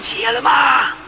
起来了吗？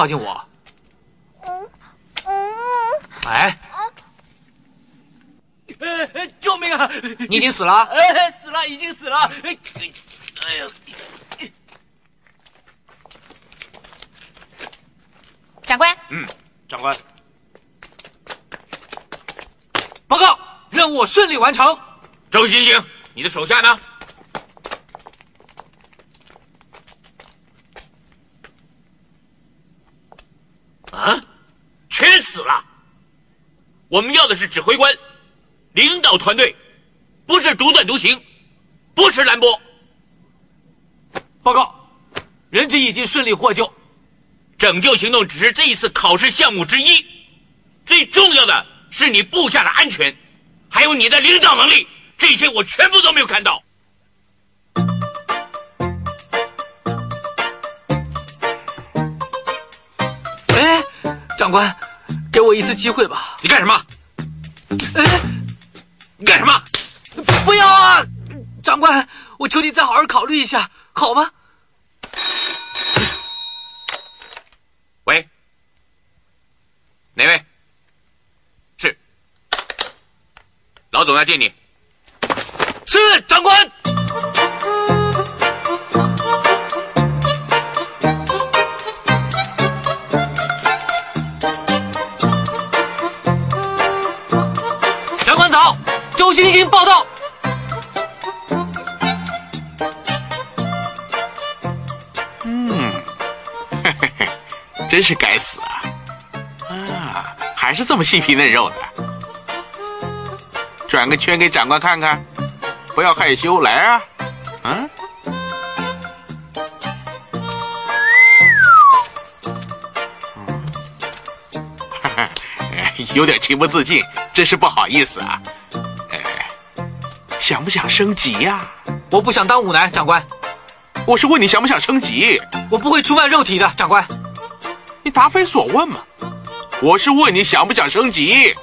靠近我！嗯嗯，哎，呃，救命啊！你已经死了？呃，死了，已经死了。哎哎呀！长官，嗯，长官，报告，任务顺利完成。周星星，你的手下呢？啊，全死了。我们要的是指挥官，领导团队，不是独断独行，不是兰博。报告，人质已经顺利获救。拯救行动只是这一次考试项目之一，最重要的是你部下的安全，还有你的领导能力，这些我全部都没有看到。哎，长官，给我一次机会吧。你干什么？哎，你干什么？不要啊！长官，我求你再好好考虑一下，好吗？喂，哪位？是，老总要见你。是长官。周星星报道嗯。真是该死啊！啊，还是这么细皮嫩肉的。转个圈给长官看看，不要害羞，来啊！嗯、哈哈，有点情不自禁，真是不好意思啊。哎，想不想升级呀、我不想当舞男，长官，我是问你想不想升级，我不会出卖肉体的，长官。你答非所问嘛。我是问你想不想升级。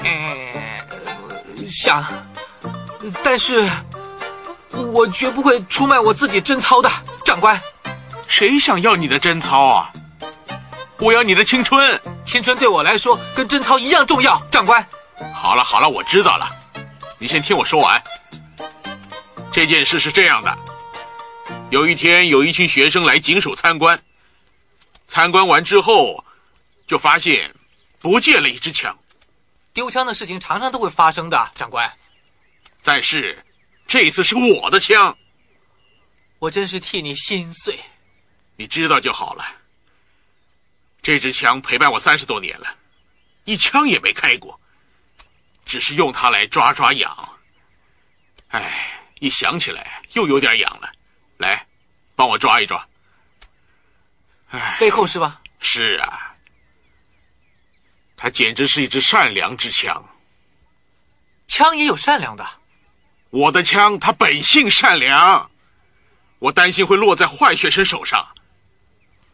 呃，想，但是我绝不会出卖我自己贞操的，长官。谁想要你的贞操啊？我要你的青春。青春对我来说跟贞操一样重要，长官。好了好了，我知道了。你先听我说完。这件事是这样的：有一天，有一群学生来警署参观，参观完之后，就发现不见了一支枪。丢枪的事情常常都会发生的，长官。但是这次是我的枪，我真是替你心碎。你知道就好了。这支枪陪伴我三十多年了，一枪也没开过，只是用它来抓抓痒。哎，一想起来又有点痒了。来，帮我抓一抓。哎，背后是吧？是啊，它简直是一支善良之枪。枪也有善良的。我的枪它本性善良，我担心会落在坏学生手上，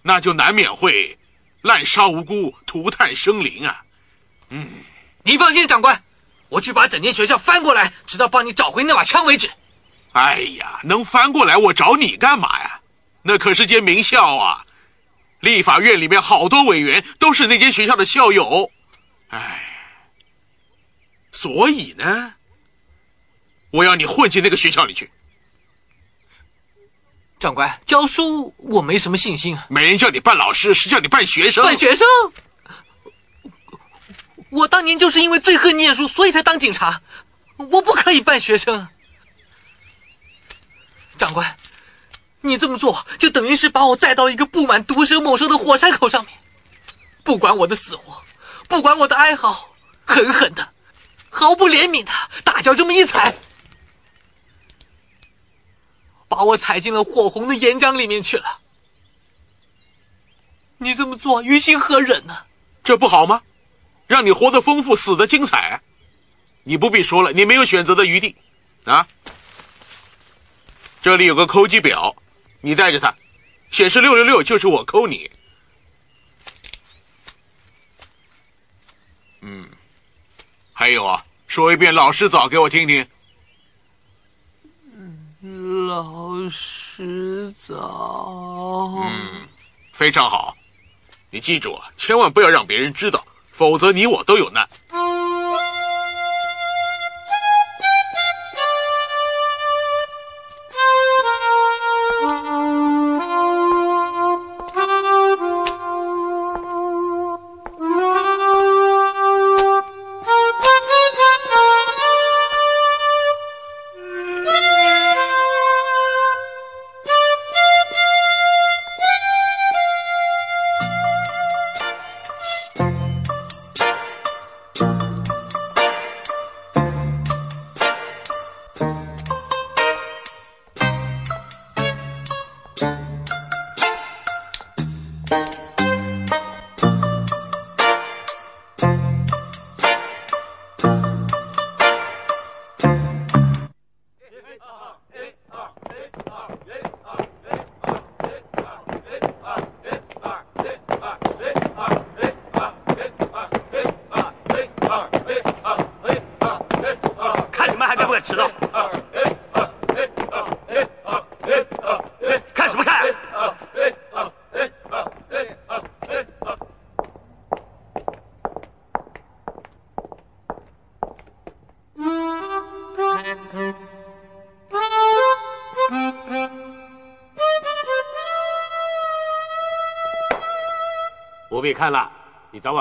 那就难免会滥杀无辜、涂炭生灵啊！嗯，您放心，长官，我去把整间学校翻过来，直到帮你找回那把枪为止。哎呀，能翻过来我找你干嘛呀？那可是间名校啊！立法院里面好多委员都是那间学校的校友，哎，所以呢，我要你混进那个学校里去。长官，教书我没什么信心啊。没人叫你扮老师，是叫你扮学生。扮学生？我当年就是因为最恨念书，所以才当警察。我不可以扮学生。长官，你这么做就等于是把我带到一个布满毒蛇猛兽的火山口上面。不管我的死活，不管我的哀嚎，狠狠的、毫不怜悯的大脚这么一踩，把我踩进了火红的岩浆里面去了。你这么做于心何忍呢？这不好吗？让你活得丰富，死得精彩。你不必说了，你没有选择的余地，啊！这里有个扣机表，你带着它，显示六六六就是我扣你。嗯，还有啊，说一遍老师早给我听听。老师早。嗯，非常好。你记住啊，千万不要让别人知道，否则你我都有难。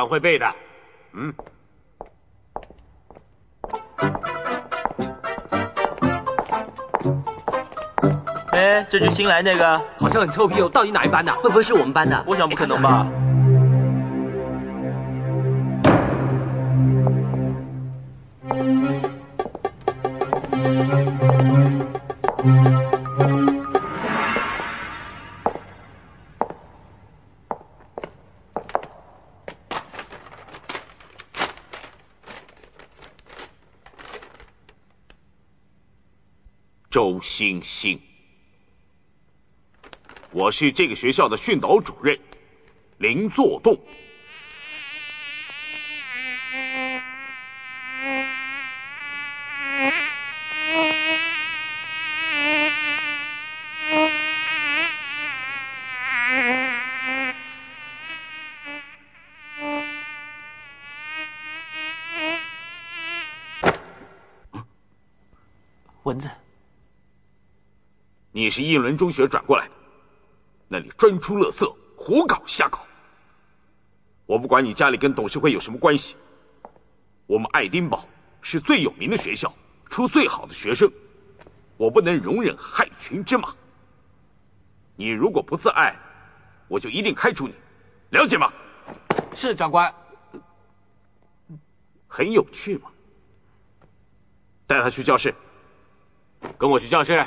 会背的。嗯。哎，这就新来那个，好像很臭屁哦，到底哪一班的？会不会是我们班的？我想不可能吧。金星，我是这个学校的训导主任林作栋。蚊子，你是英伦中学转过来的，那里专出乐色，胡搞瞎搞。我不管你家里跟董事会有什么关系，我们爱丁堡是最有名的学校，出最好的学生，我不能容忍害群之马。你如果不自爱，我就一定开除你，了解吗？是长官。很有趣吗？带他去教室，跟我去教室。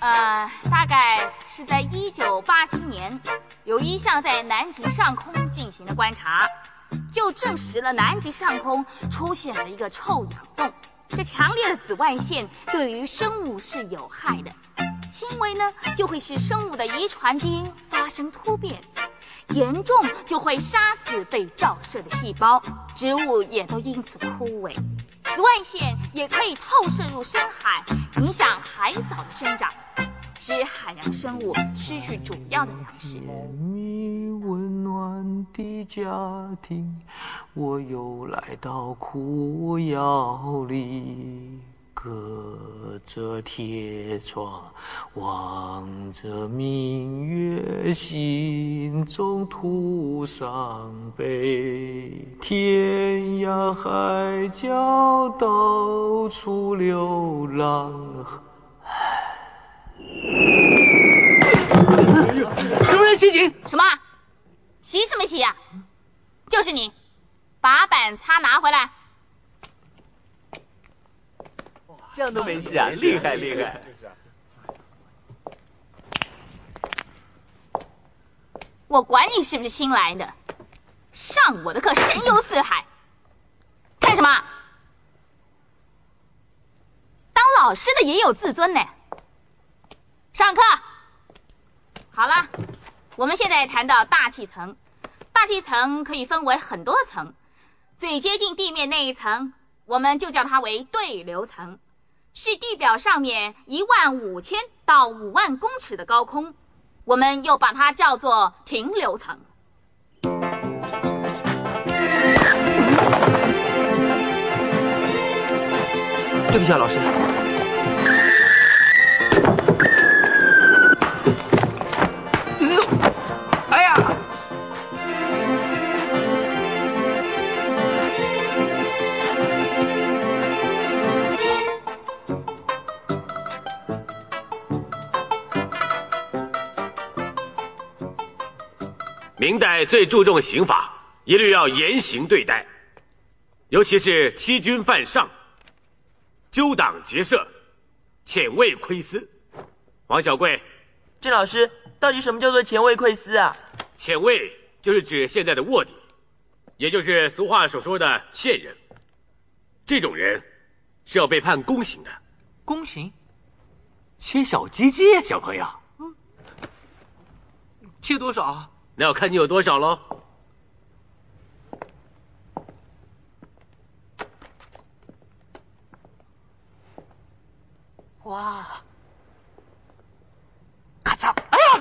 呃，大概是在一九八七年，有一项在南极上空进行的观察，就证实了南极上空出现了一个臭氧洞。这强烈的紫外线对于生物是有害的，轻微呢就会使生物的遗传基因发生突变，严重就会杀死被照射的细胞，植物也都因此枯萎。紫外线也可以透射入深海，影响海藻的生长，使海洋生物失去主要的粮食。你温暖的家庭，我又来到苦窑里，隔着铁窗，望着明月，心中徒伤悲。天涯海角，到处流浪。么人袭警？什么？袭什么袭呀？就是你，把板擦拿回来。这样都没事啊，厉害厉害！我管你是不是新来的，上我的课神游四海，看什么？当老师的也有自尊呢。上课。好了，我们现在谈到大气层，大气层可以分为很多层，最接近地面那一层，我们就叫它为对流层。是地表上面一万五千到五万公尺的高空，我们又把它叫做停留层。对不起啊，老师。明代最注重刑法，一律要严刑对待，尤其是欺君犯上、纠党结社、潜位窥私。王小贵，郑老师，到底什么叫做潜卫窥私啊？潜位就是指现在的卧底，也就是俗话所说的线人。这种人是要被判宫刑的。宫刑？切小鸡鸡，小朋友。切多少啊？那要看你有多少喽。哇！咔嚓！哎呀！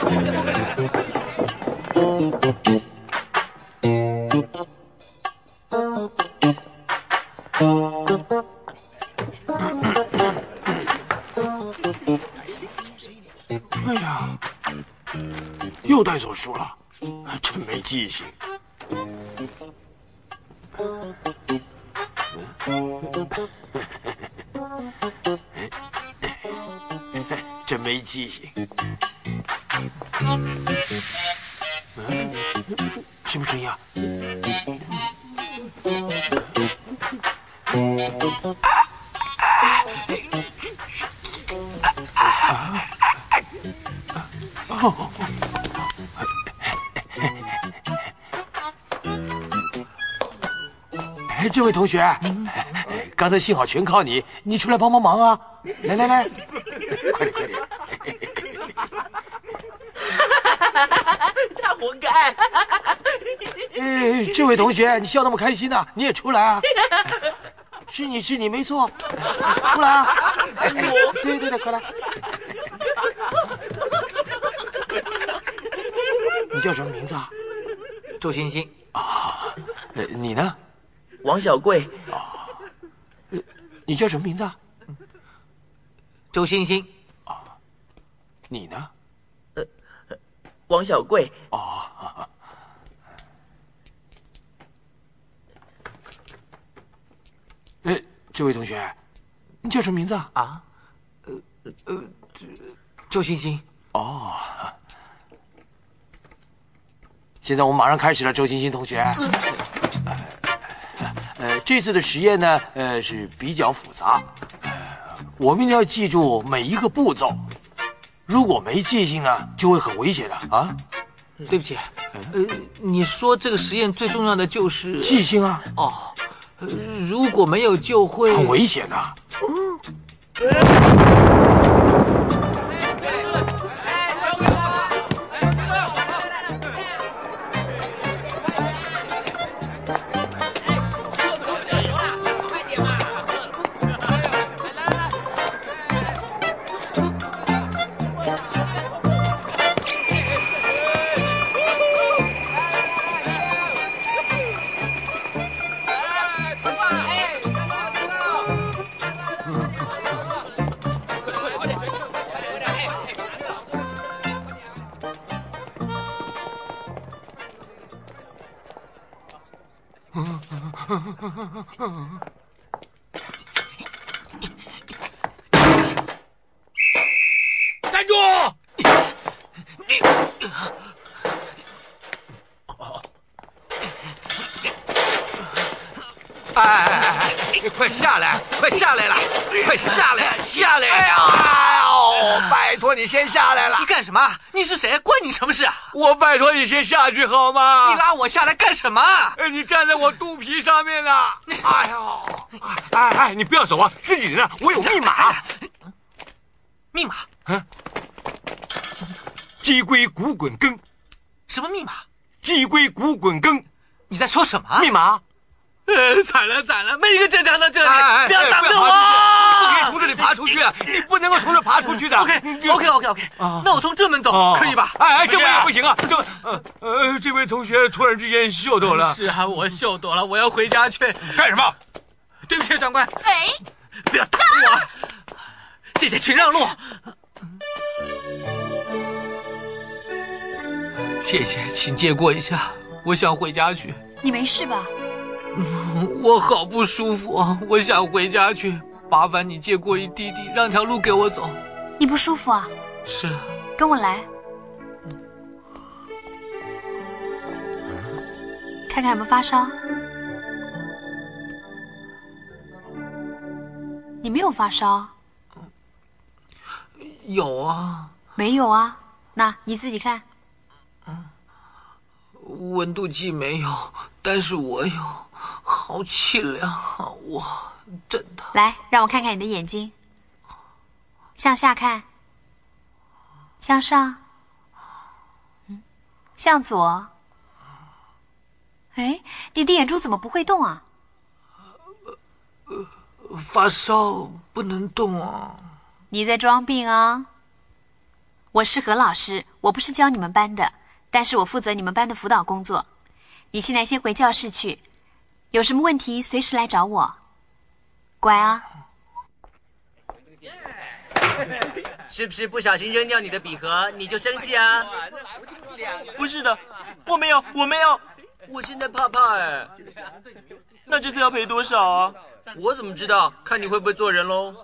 哎又带走书了，真没记性。真没记性。嗯，什么声这位同学，刚才幸好全靠你，你出来帮帮忙啊！来来来，快点快点！他活该！哎，这位同学，你笑那么开心呢、你也出来啊！是你是你没错，出来啊！哎对对对，快来！你叫什么名字啊？周星星，啊，呃你呢？王小贵，你叫什么名字啊？周星星，你呢？王小贵，哦，哎，这位同学，你叫什么名字啊？啊，呃呃，这周星星，哦，现在我们马上开始了，周星星同学。呃，这次的实验呢，呃是比较复杂，呃我们一定要记住每一个步骤，如果没记性呢，就会很危险的啊！对不起，呃，你说这个实验最重要的就是记性啊，哦，呃如果没有就会很危险的。站 什么？你是谁？关你什么事啊？我拜托你先下去好吗？你拉我下来干什么？哎，你站在我肚皮上面呢！哎呦，哎哎，你不要走啊，自己人啊，我有密码。密码？嗯，鸡龟骨滚羹。什么密码？鸡龟骨滚羹。你在说什么？密码？呃，惨了惨了，没一个正常的这里，不要挡着我！不可以从这里爬出去，你不能够从这爬出去的。OK OK OK OK，那我从正门走，可以吧？哎哎，这位也不行啊，这呃呃，这位同学突然之间秀逗了。是啊，我秀逗了，我要回家去。干什么？对不起，长官。哎，不要打我！谢谢，请让路。谢谢，请借过一下，我想回家去。你没事吧？我好不舒服，我想回家去。麻烦你借过一滴滴，让条路给我走。你不舒服啊？是。跟我来，看看有没有发烧。你没有发烧？有啊。没有啊？那你自己看。温度计没有，但是我有，好凄凉啊！我真的。来，让我看看你的眼睛，向下看，向上，嗯，向左。哎，你的眼珠怎么不会动啊？发烧不能动啊！你在装病啊！我是何老师，我不是教你们班的。但是我负责你们班的辅导工作，你现在先回教室去，有什么问题随时来找我，乖啊。是不是不小心扔掉你的笔盒，你就生气啊？不是的，我没有，我没有，我现在怕怕哎。那这次要赔多少啊？我怎么知道？看你会不会做人喽。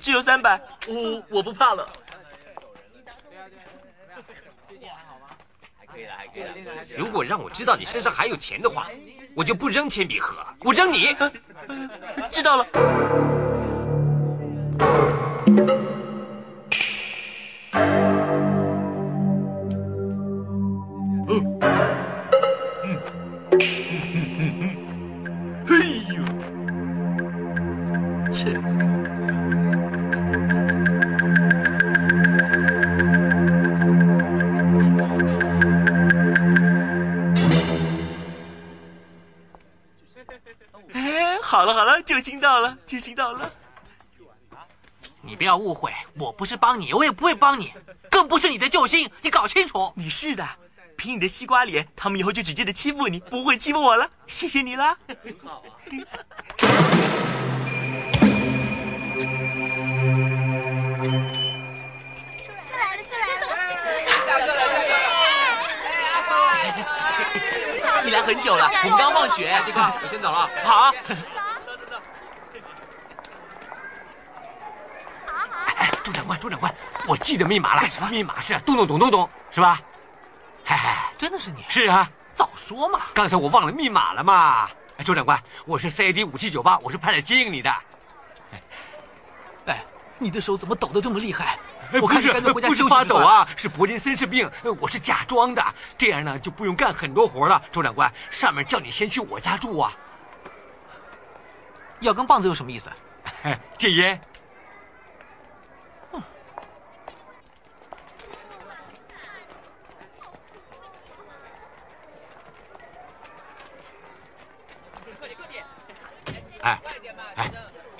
只有三百，我，我不怕了。如果让我知道你身上还有钱的话，我就不扔铅笔盒，我扔你。知道了。哎救星到了，救星到了。你不要误会，我不是帮你，我也不会帮你，更不是你的救星，你搞清楚。你是的，凭你的西瓜脸，他们以后就直接的欺负你，不会欺负我了。谢谢你啦。出来了，出来了！下课了，下课了。你来很久了，我们刚放学。迪克，我先走了。好。周长官，周长官，我记得密码了。干什么？密码是咚咚咚咚咚，是吧？真的是你？是啊。早说嘛！刚才我忘了密码了嘛。哎，周长官，我是 CID 五七九八，我是派来接应你的。哎，你的手怎么抖得这么厉害？我看你干脆回家休息不是发抖啊，是柏林森氏病，我是假装的，这样呢就不用干很多活了。周长官，上面叫你先去我家住啊。要根棒子有什么意思？戒烟。哎哎，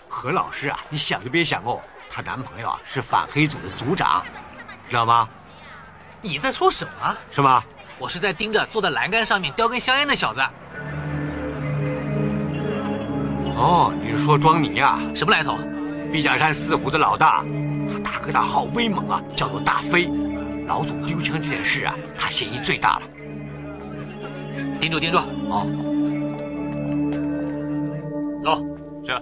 何老师啊，你想都别想哦，她男朋友啊是反黑组的组长，知道吗？你在说什么？是吗？我是在盯着坐在栏杆上面叼根香烟的小子。哦，你是说庄尼呀？什么来头？毕甲山四虎的老大，他大哥大好威猛啊，叫做大飞。老总丢枪这件事啊，他嫌疑最大了。盯住盯住，好，走，是。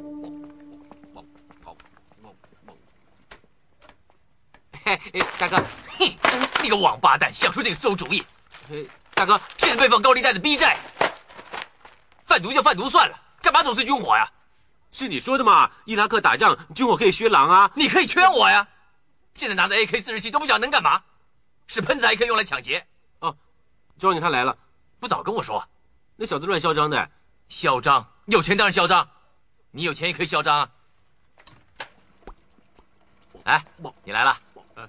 嘿，大哥，嘿，你个王八蛋，想出这个馊主意！大哥，现在被放高利贷的逼债，贩毒就贩毒算了，干嘛走私军火呀？是你说的嘛？伊拉克打仗，军火可以削狼啊！你可以圈我呀！现在拿着 AK 四十七都不晓得能干嘛，是喷子还可以用来抢劫。哦，庄你他来了，不早跟我说，那小子乱嚣张的。嚣张，有钱当然嚣张，你有钱也可以嚣张啊！哎，你来了，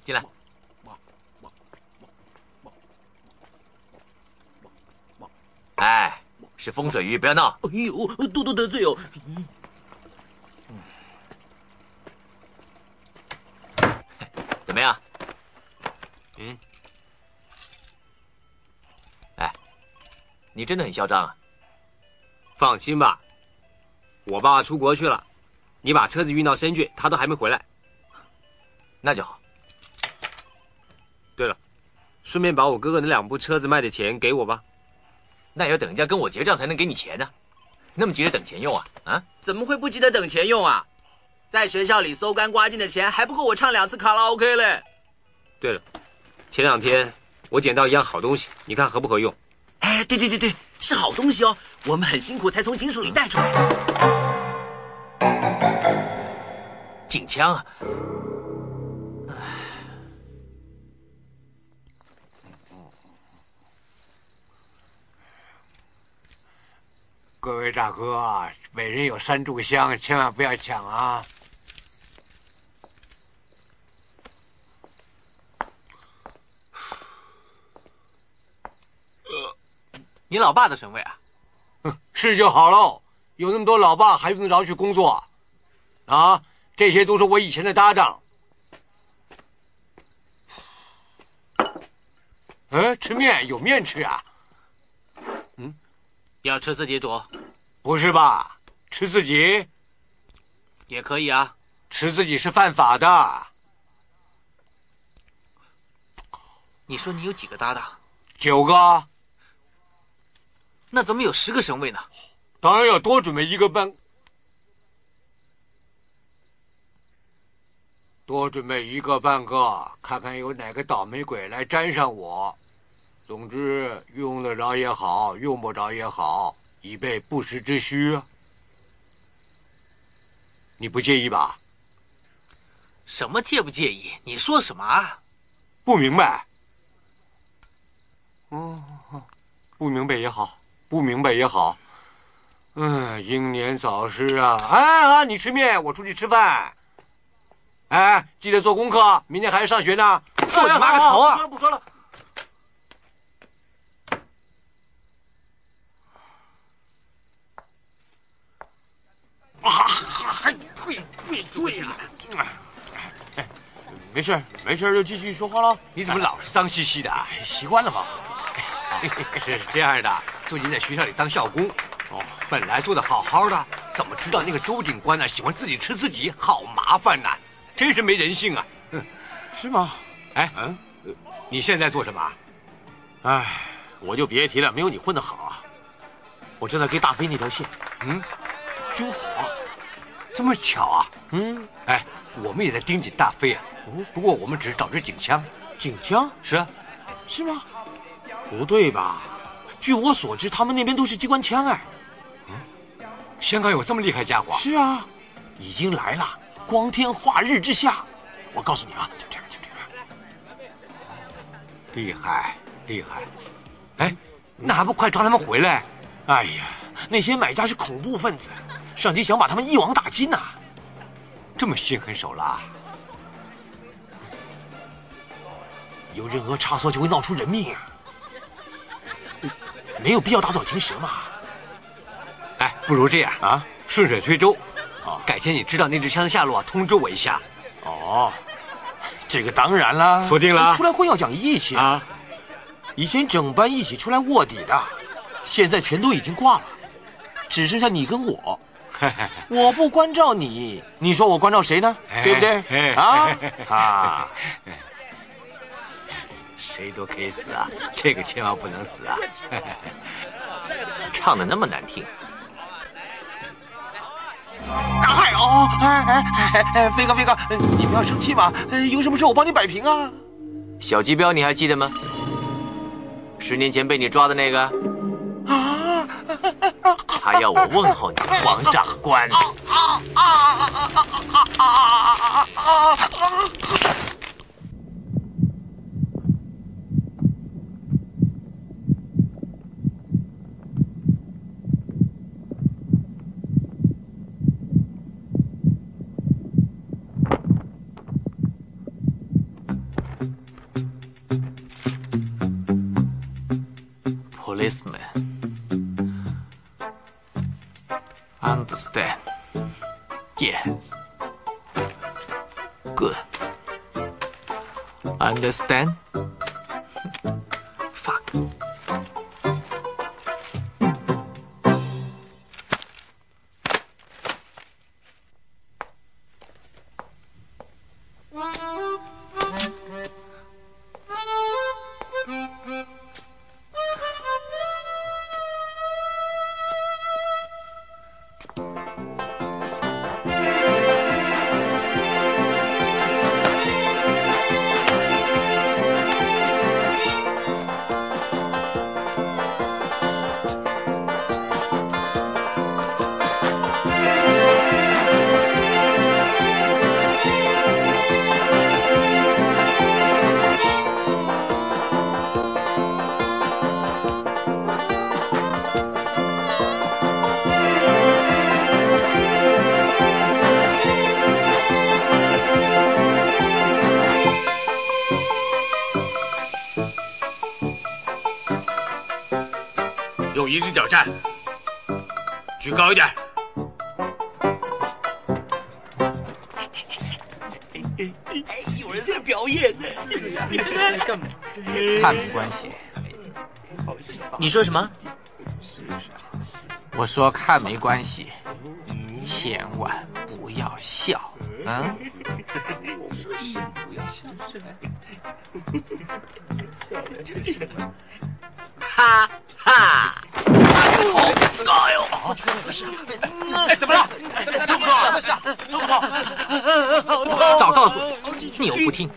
进来。哎，是风水鱼，不要闹。哎呦，多多得罪哦。怎么样？嗯。哎，你真的很嚣张啊！放心吧，我爸出国去了，你把车子运到深圳，他都还没回来。那就好。对了，顺便把我哥哥那两部车子卖的钱给我吧。那也要等人家跟我结账才能给你钱呢，那么急着等钱用啊？啊？怎么会不急着等钱用啊？在学校里搜干刮净的钱还不够我唱两次卡拉 OK 嘞。对了，前两天我捡到一样好东西，你看合不合用？哎，对对对对，是好东西哦，我们很辛苦才从警署里带出来。警枪啊！各位大哥，每人有三炷香，千万不要抢啊！你老爸的神位啊？哼，是就好喽。有那么多老爸，还用得着去工作？啊，这些都是我以前的搭档。嗯，吃面有面吃啊？嗯，要吃自己煮？不是吧？吃自己也可以啊。吃自己是犯法的。你说你有几个搭档？九个。那怎么有十个省位呢？当然要多准备一个半，多准备一个半个，看看有哪个倒霉鬼来沾上我。总之，用得着也好，用不着也好，以备不时之需。你不介意吧？什么介不介意？你说什么啊？不明白。哦，不明白也好。不明白也好，嗯，英年早逝啊！哎啊，你吃面，我出去吃饭。哎，记得做功课，明天还要上学呢。做你妈个头啊！不说了，不说了。啊，还退退退啊！哎，没事没事就继续说话喽。你怎么老是脏兮兮的？习惯了吧。是这样的，最近在学校里当校工，哦，本来做的好好的，怎么知道那个周警官呢？喜欢自己吃自己，好麻烦呐！真是没人性啊！是吗？哎，嗯，你现在做什么？哎，我就别提了，没有你混的好啊！我正在给大飞那条线，嗯，军火，这么巧啊？嗯，哎，我们也在盯紧大飞啊。不过我们只是找支警枪，警枪是啊，是吗？不对吧？据我所知，他们那边都是机关枪哎。嗯，香港有这么厉害家伙？是啊，已经来了，光天化日之下。我告诉你啊，就这样，就这样。厉害，厉害！哎，那还不快抓他们回来？哎呀，那些买家是恐怖分子，上级想把他们一网打尽呐。这么心狠手辣，有任何差错就会闹出人命。没有必要打草惊蛇嘛。哎，不如这样啊，顺水推舟。哦，改天你知道那支枪的下落啊，通知我一下。哦，这个当然啦，说定了。出来混要讲义气啊！以前整班一起出来卧底的，现在全都已经挂了，只剩下你跟我。我不关照你，你说我关照谁呢？对不对？啊 啊！谁都可以死啊，这个千万不能死啊！唱的那么难听。嗨哦，哎哎哎哎，飞哥飞哥，你不要生气嘛，有什么事我帮你摆平啊。小鸡标你还记得吗？十年前被你抓的那个。啊！他要我问候你，王长官。Policeman. Understand? Yes. Good. Understand? 你说什么？我说看没关系，千万不要笑，啊！哈哈！哎呦！哎，怎么了？痛不痛？痛不痛？早告诉你，你又不听。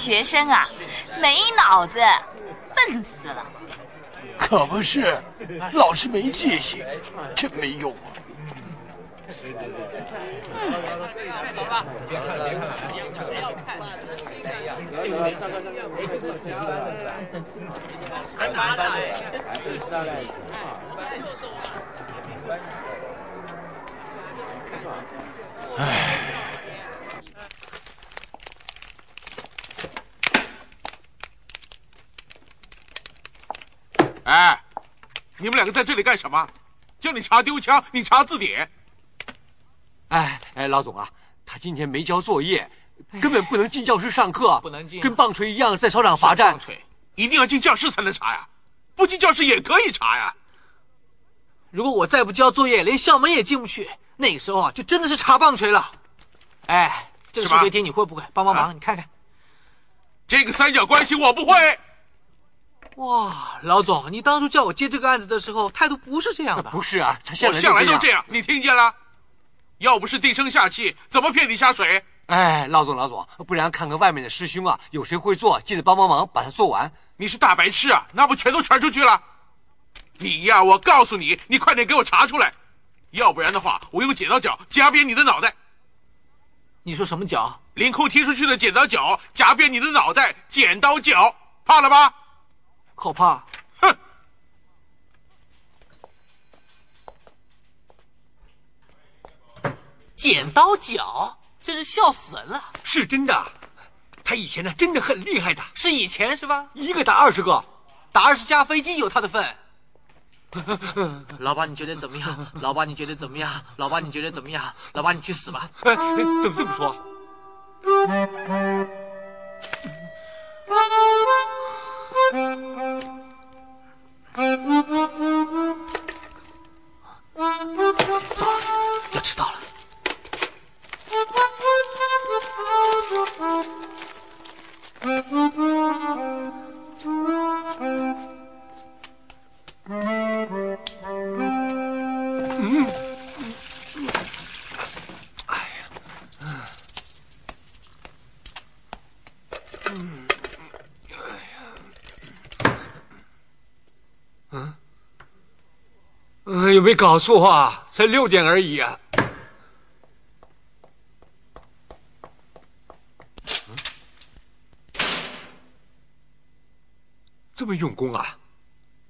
学生啊，没脑子，笨死了。可不是，老师没戒心，真没用哎，你们两个在这里干什么？叫你查丢枪，你查字典。哎哎，老总啊，他今天没交作业，根本不能进教室上课，不能进，跟棒槌一样在操场罚站。棒槌一定要进教室才能查呀，不进教室也可以查呀。如果我再不交作业，连校门也进不去，那个时候啊，就真的是查棒槌了。哎，这个数学题你会不会？帮帮忙，你看看。这个三角关系我不会。哇，老总，你当初叫我接这个案子的时候，态度不是这样的。不是啊，他我向来都这样，你听见了？要不是低声下气，怎么骗你下水？哎，老总，老总，不然看看外面的师兄啊，有谁会做，记得帮帮忙，把它做完。你是大白痴啊？那不全都传出去了？你呀，我告诉你，你快点给我查出来，要不然的话，我用剪刀脚夹扁你的脑袋。你说什么脚？凌空踢出去的剪刀脚夹扁你的脑袋，剪刀脚，怕了吧？好怕。哼！剪刀脚，真是笑死人了。是真的，他以前呢真的很厉害的，是以前是吧？一个打二十个，打二十架飞机有他的份。老爸，你觉得怎么样？老爸，你觉得怎么样？老爸，你觉得怎么样？老爸，你去死吧！哎，怎么这么说？Thank. 嗯，有没有搞错啊？才六点而已啊！这么用功啊！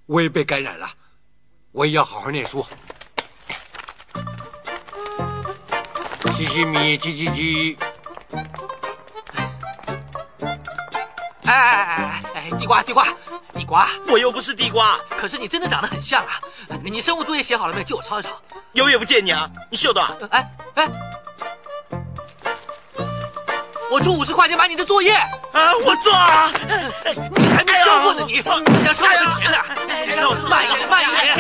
我也被感染了，我也要好好念书。西西米叽叽叽。哎哎哎哎！地瓜地瓜地瓜！我又不是地瓜，可是你真的长得很像啊！你生物作业写好了没有？借我抄一抄。有也不见你啊！你秀的？哎哎！我出五十块钱买你的作业啊！我做啊！你还没交过呢，你你想收我的钱呢？慢一点，慢一点，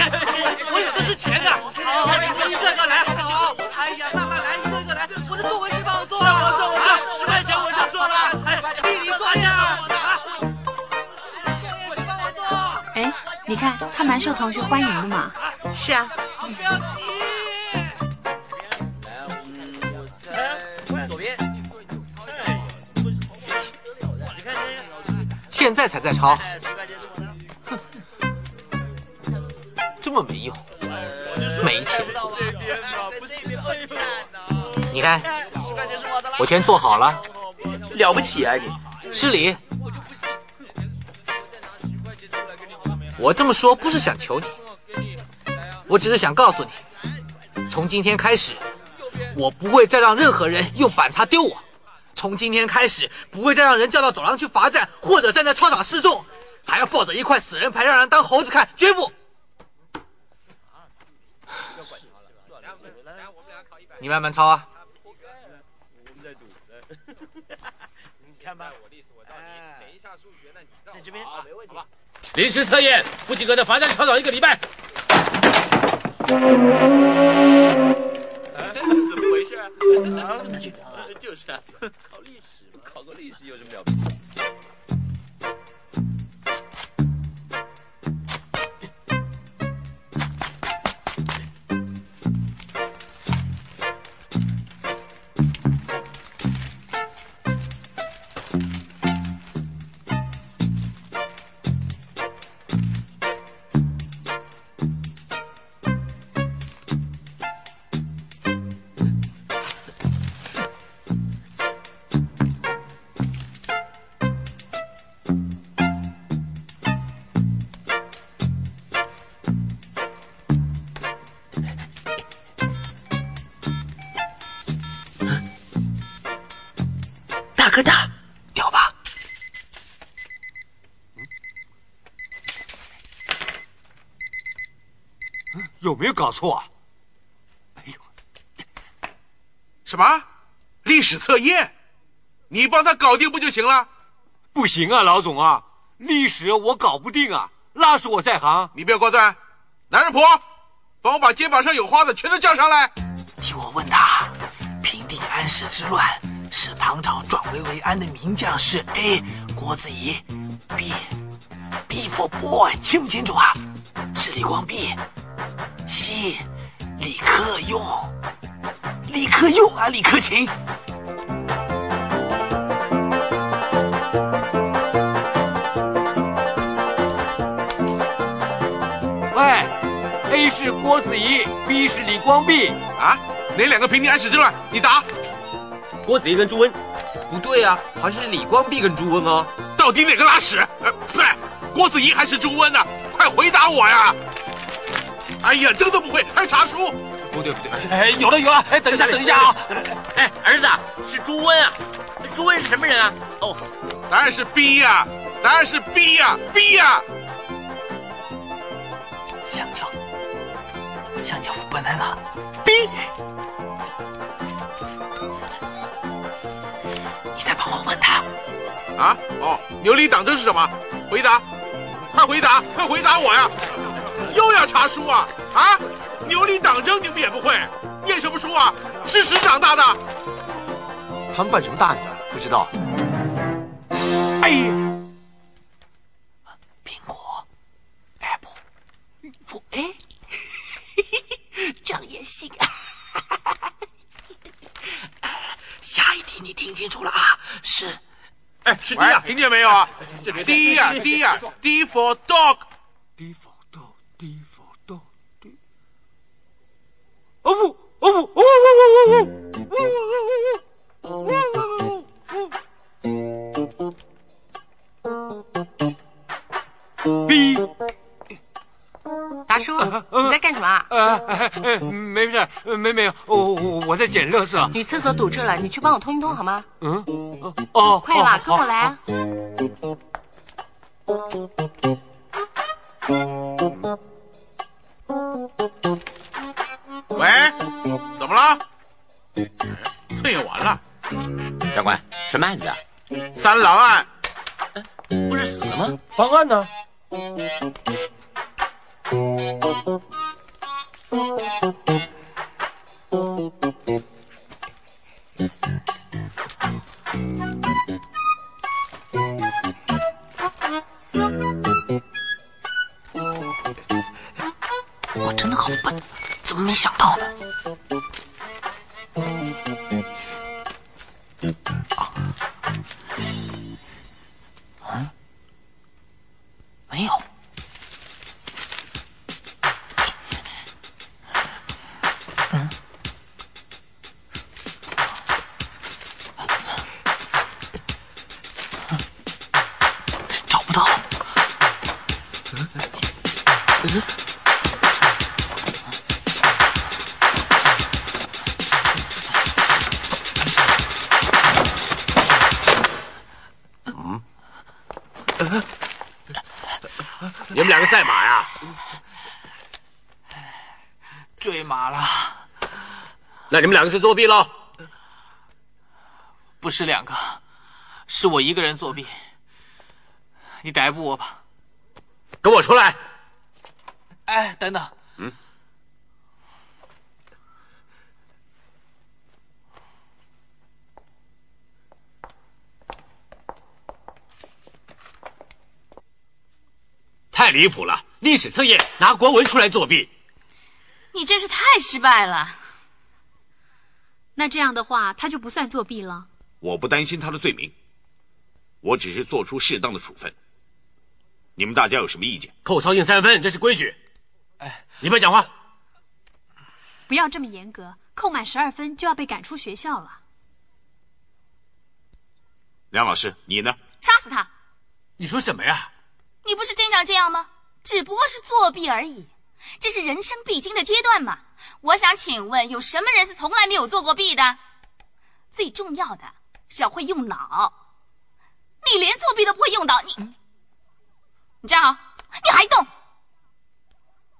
我有的是钱呢！好，一个个来，好，哎呀，慢慢来，一个个来，我的作文谁帮我做？我做，我做，十块钱我就做了。哎，弟弟作业你看他蛮受同学欢迎的嘛。是啊。不要急。左边。现在才在抄，哼，这么没用，没钱。你看，我全做好了，了不起啊你！失礼。我这么说不是想求你，我只是想告诉你，从今天开始，我不会再让任何人用板擦丢我。从今天开始，不会再让人叫到走廊去罚站，或者站在操场示众，还要抱着一块死人牌让人当猴子看，绝不！你慢慢抄啊。你看吧，我历史我到底，等一下数学那你在这边，没问题。临时测验，不及格的罚站操场一个礼拜。怎么回事啊？怎么去？就是啊，考历史，考个历史有什么了不起？没有搞错啊？哎呦，什么历史测验？你帮他搞定不就行了？不行啊，老总啊，历史我搞不定啊，那是我在行。你不要挂断，男人婆，帮我把肩膀上有花的全都叫上来。替我问他，平定安史之乱使唐朝转危为安的名将是 A 郭子仪，B B for boy 清不清楚啊？是李光弼，C 李克用，李克用啊，李克勤。喂，A 是郭子仪，B 是李光弼啊？哪两个平定安史之乱？你答。郭子仪跟朱温，不对啊，好像是李光弼跟朱温哦。到底哪个拉屎？呃，不对，郭子仪还是朱温呢？快回答我呀！哎呀，这都不会，还查书？不对不对，哎，有了有了，哎，等一下等一下啊！哎，儿子是朱温啊，朱温是什么人啊？哦，答案是 B 呀，答案是 B 呀，B 呀。香蕉，香蕉 banana B。你再帮我问他。啊？哦，牛李党争是什么？回答，快回答，快回答我呀！又要查书啊？啊？牛李党争你们也不会？念什么书啊？吃屎长大的？他们办什么大案子？不知道。哎呀！苹果，apple，不哎，这样也行。下一题你听清楚了啊？是，哎，是 D 呀，听见没有啊这？D 呀，D 呀，D for dog。D for dog，D for dog，D。哦哦哦哦哦哦哦哦哦哦哦哦逼！达叔，你在干什么啊？呃，呃没事，没没有，我我我在捡垃圾。女厕所堵住了，你去帮我通一通好吗？嗯，哦，快吧，跟我来啊！喂，怎么了？测验完了，长官，什么案子啊？三郎案。不是死了吗？方案呢？我真的好笨，怎么没想到呢？嗯，没有。那你们两个是作弊喽？不是两个，是我一个人作弊。你逮捕我吧。跟我出来。哎，等等。嗯。太离谱了！历史测验拿国文出来作弊，你真是太失败了。那这样的话，他就不算作弊了。我不担心他的罪名，我只是做出适当的处分。你们大家有什么意见？扣操性三分，这是规矩。哎，你别讲话。不要这么严格，扣满十二分就要被赶出学校了。梁老师，你呢？杀死他！你说什么呀？你不是真想这样吗？只不过是作弊而已，这是人生必经的阶段嘛。我想请问，有什么人是从来没有做过弊的？最重要的是要会用脑。你连作弊都不会用脑，你你站好，你还动，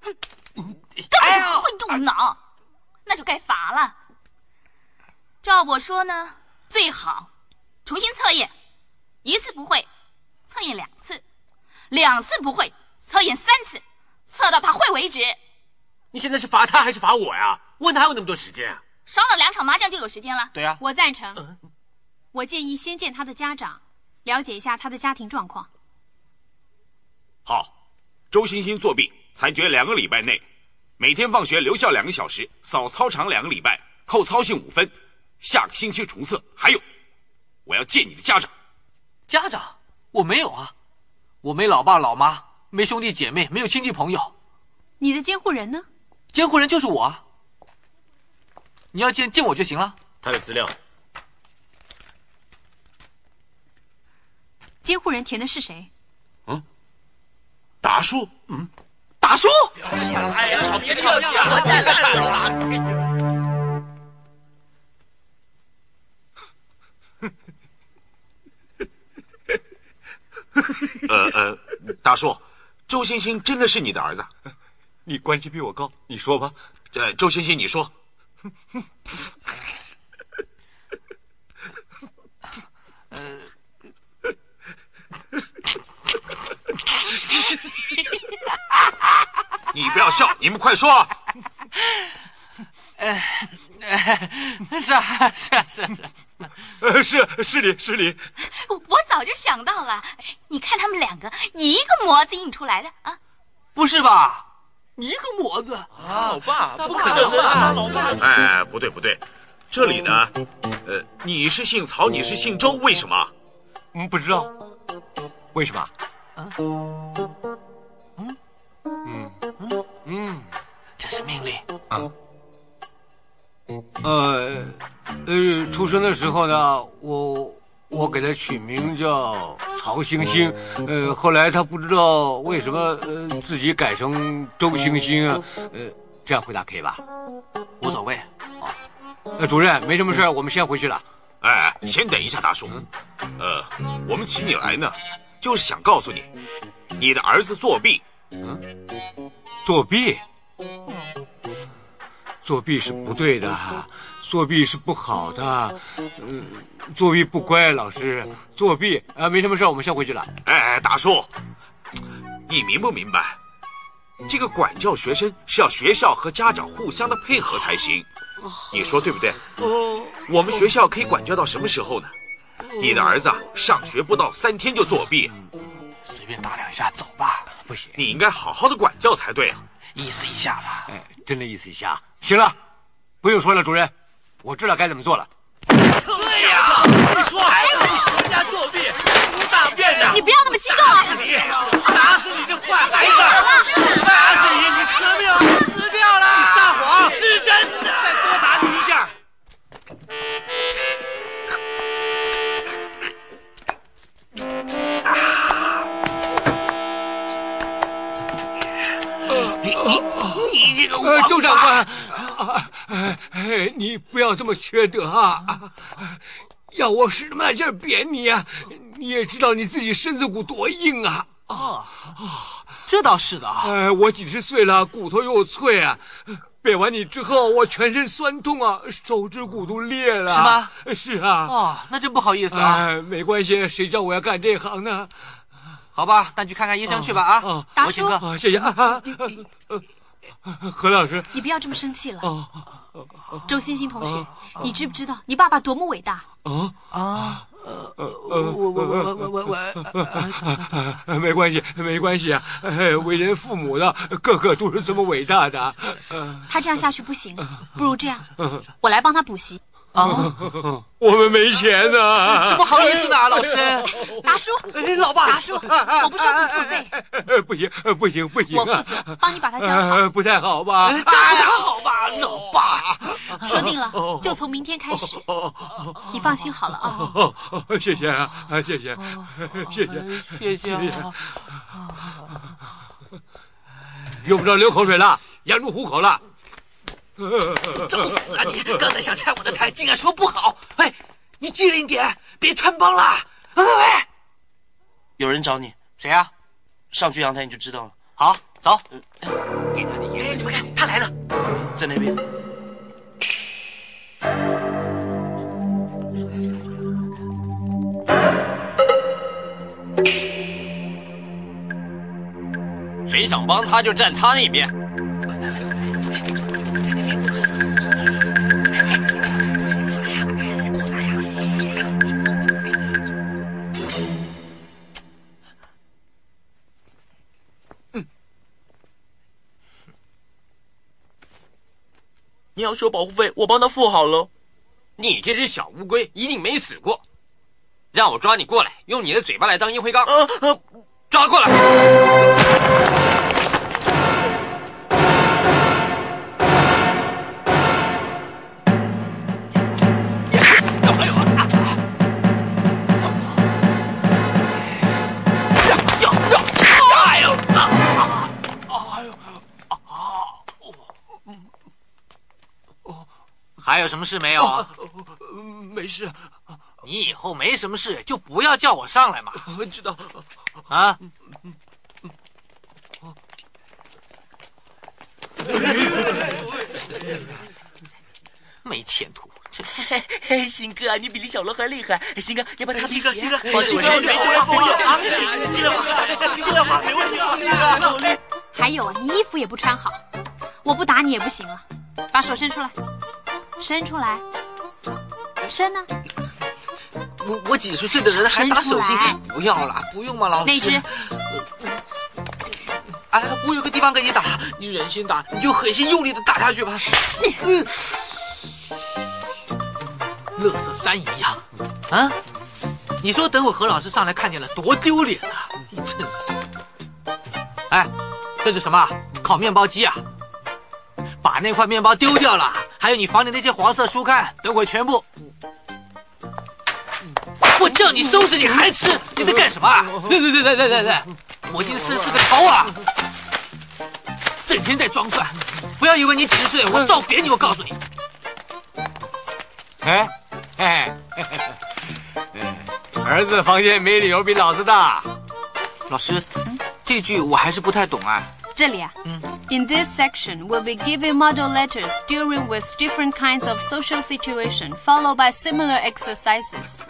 哼，根本不会动脑，那就该罚了。照我说呢，最好重新测验，一次不会，测验两次。两次不会，测验三次，测到他会为止。你现在是罚他还是罚我呀？我哪有那么多时间啊？少了两场麻将就有时间了。对呀、啊，我赞成。我建议先见他的家长，了解一下他的家庭状况。好，周欣欣作弊，裁决两个礼拜内，每天放学留校两个小时，扫操场两个礼拜，扣操性五分，下个星期重测。还有，我要见你的家长。家长？我没有啊。我没老爸老妈，没兄弟姐妹，没有亲戚朋友。你的监护人呢？监护人就是我啊。你要见见我就行了。他的资料。监护人填的是谁？嗯，达叔。嗯，达叔。哎呀，吵别吵架，我蛋 了。呃呃，大叔，周星星真的是你的儿子？你关系比我高，你说吧。这，周星星，你说。呃，你不要笑，你们快说。呃，是啊，是啊，是啊，是啊。呃，是是你是你，我早就想到了。你看他们两个一个模子印出来的啊？不是吧？一个模子啊，老爸，不可能啊，老爸。哎，不对不对，这里呢，呃，你是姓曹，你是姓周，为什么？嗯，不知道，为什么？啊？嗯嗯嗯，这是命令啊。呃，呃，出生的时候呢，我我给他取名叫曹星星，呃，后来他不知道为什么呃自己改成周星星啊，呃，这样回答可以吧？无所谓。呃，主任没什么事我们先回去了。哎，先等一下，大叔。呃，我们请你来呢，就是想告诉你，你的儿子作弊。嗯，作弊？作弊是不对的，作弊是不好的。嗯，作弊不乖，老师。作弊啊，没什么事我们先回去了。哎哎，大叔，你明不明白？这个管教学生是要学校和家长互相的配合才行。你说对不对？我们学校可以管教到什么时候呢？你的儿子上学不到三天就作弊，随便打两下走吧，不行，你应该好好的管教才对啊，意思一下吧。哎，真的意思一下。行了，不用说了，主任，我知道该怎么做了。对呀，你说还有你熊家作弊，不大便的？你不要那么激动啊！打死你！打死你这坏孩子！打死你！你死命你你这个呃，周长官，你不要这么缺德啊！要我使那么大劲扁你呀，你也知道你自己身子骨多硬啊！啊啊这倒是的啊。哎，我几十岁了，骨头又脆啊。扁完你之后，我全身酸痛啊，手指骨都裂了。是吗？是啊。哦，那真不好意思啊。哎，没关系，谁叫我要干这行呢？好吧，那你去看看医生去吧啊。我请客。啊，谢谢啊。何老师，你不要这么生气了。周星星同学，你知不知道你爸爸多么伟大？啊啊，呃，我我我我我我我，没关系，没关系啊！哎为人父母的，个个都是这么伟大的。他这样下去不行，不如这样，我来帮他补习。啊，我们没钱呢，这不好意思呢，老师。达叔，老爸，达叔，我不收补习费，不行，不行，不行，我负责帮你把他教好。不太好吧？这不太好吧，老爸。说定了，就从明天开始，你放心好了啊。谢谢啊，谢谢，谢谢，谢谢啊。用不着流口水了，养入虎口了。找死啊你！刚才想拆我的台，竟然说不好。哎，你机灵点，别穿帮了。喂喂喂，有人找你，谁啊？上去阳台你就知道了。好，走。给他的眼你们看，他来了，在那边。谁想帮他就站他那边。你要收保护费，我帮他付好了。你这只小乌龟一定没死过，让我抓你过来，用你的嘴巴来当烟灰缸。呃呃，抓过来。什么事没有？哦没事。你以后没什么事就不要叫我上来嘛。知道。啊。没前途，这嘿嘿，新哥，你比李小龙还厉害。新哥，要不要擦皮鞋？新哥，新哥，新哥，没酒要朋友啊！尽量吧，进来吧，没问题啊，还有啊，你衣服也不穿好，我不打你也不行了。把手伸出来，伸出来，伸呢？我我几十岁的人还打手心？不要了，不用嘛，老师。那只？哎，我有个地方给你打，你忍心打，你就狠心用力的打下去吧。嗯，乐色山一样，啊？你说等我何老师上来看见了，多丢脸啊！你真是。哎，这是什么？烤面包机啊！把那块面包丢掉了，还有你房里那些黄色书刊，等会全部。我叫你收拾你还吃，你在干什么来来来来来来，我今天生是个头啊！整天在装蒜，不要以为你几十岁，我照扁你！我告诉你。哎，哎，儿子房间没理由比老子大。老师，这句我还是不太懂啊。这里啊，嗯 In this section, we'll be giving model letters dealing with different kinds of social situation, followed by similar exercises.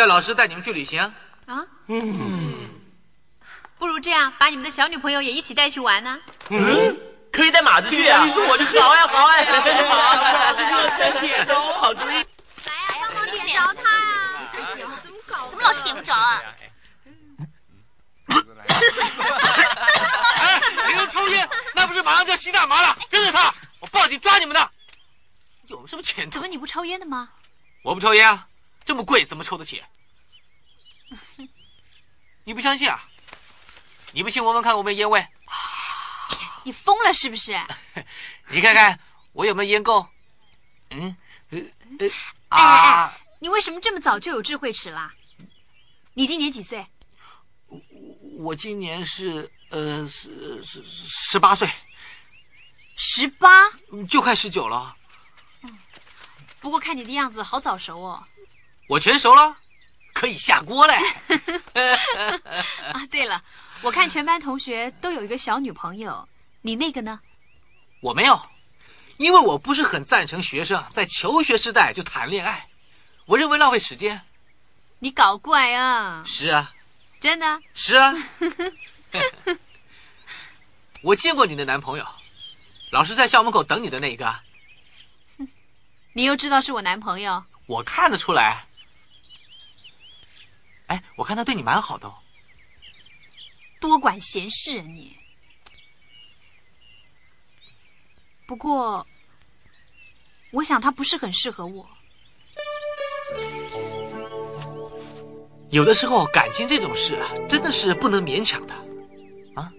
叫老师带你们去旅行。啊？嗯不如这样，把你们的小女朋友也一起带去玩呢、嗯，可以带马子去啊！你说我就好呀，好呀，好，热真点头，好主意。帮忙点着他呀！哎呀，怎么搞？怎么老是点不着啊？哎，谁能抽烟？那不是马上就要吸大麻了？跟着他，我报警抓你们的！有什么前途？怎么你不抽烟的吗？我不抽烟啊，这么贵怎么抽得起？你不相信啊？你不信闻闻看我们烟味，你疯了是不是？你看看我有没有烟垢？嗯，呃呃哎哎啊哎，，你为什么这么早就有智慧齿啦？你今年几岁？我今年是呃十十十八岁，十八。就快十九了。不过看你的样子，好早熟哦。我全熟了，可以下锅嘞。啊，对了，我看全班同学都有一个小女朋友，你那个呢？我没有，因为我不是很赞成学生在求学时代就谈恋爱，我认为浪费时间。你搞怪啊！是啊，真的？是啊。我见过你的男朋友，老师在校门口等你的那一个，你又知道是我男朋友？我看得出来。哎，我看他对你蛮好的哦。多管闲事啊你！不过，我想他不是很适合我。有的时候感情这种事啊，真的是不能勉强的。啊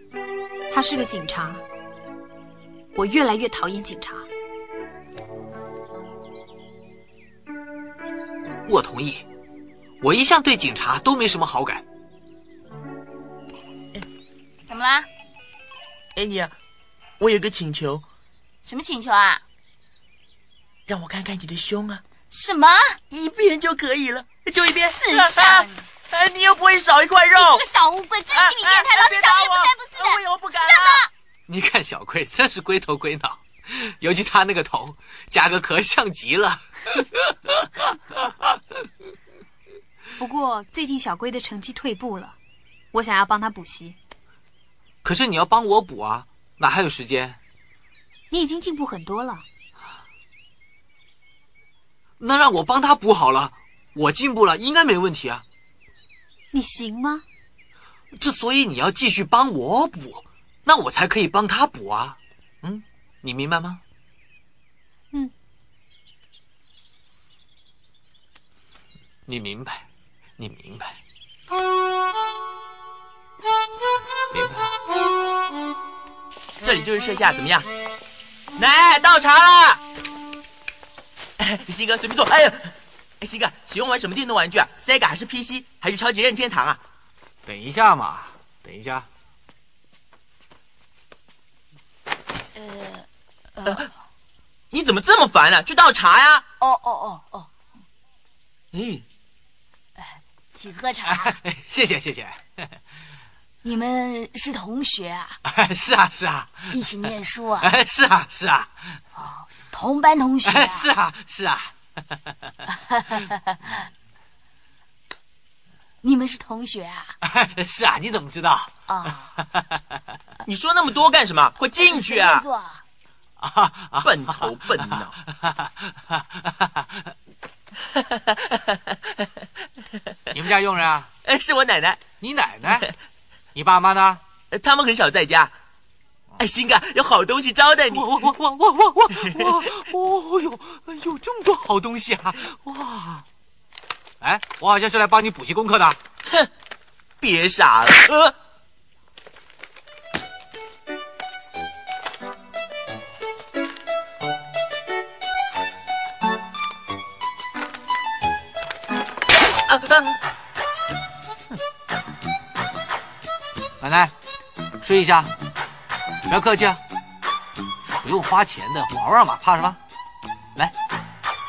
他是个警察，我越来越讨厌警察。我同意，我一向对警察都没什么好感。怎么啦？哎你啊，我有个请求，什么请求啊？让我看看你的胸啊，什么？一遍就可以了，就一遍。自杀！哎，你又不会少一块肉。你这个小乌龟，真心理变态，老是小气不三不四的。我以后不敢了。你看小龟真是龟头龟脑，尤其他那个头，加个壳像极了。不过最近小龟的成绩退步了，我想要帮他补习。可是你要帮我补啊，哪还有时间？你已经进步很多了。那让我帮他补好了，我进步了，应该没问题啊。你行吗？之所以你要继续帮我补，那我才可以帮他补啊。嗯，你明白吗？嗯，你明白，你明白，明白。这里就是设下，怎么样？来，倒茶了。西哥，随便坐。哎呀，哎，新哥，喜欢玩什么电动玩具啊？Sega 还是 PC 还是超级任天堂啊？等一下嘛，等一下。呃呃，你怎么这么烦呢？去倒茶呀！哦哦哦哦，嗯，请喝茶。谢谢谢谢。你们是同学啊？是啊是啊。一起念书啊？哎，是啊是啊。哦，同班同学。哎，是啊是啊。你们是同学啊？是啊，你怎么知道？啊，你说那么多干什么？快进去啊！笨头笨脑。你们家佣人啊？哎，是我奶奶。你奶奶？你爸妈呢？他们很少在家。哎，新哥，有好东西招待你。哇哇哇哇哇哇哇！哦哟，有这么多好东西啊！哇！哎，我好像是来帮你补习功课的。哼，别傻了。呃睡一下，不要客气啊，不用花钱的，玩玩嘛，怕什么？来，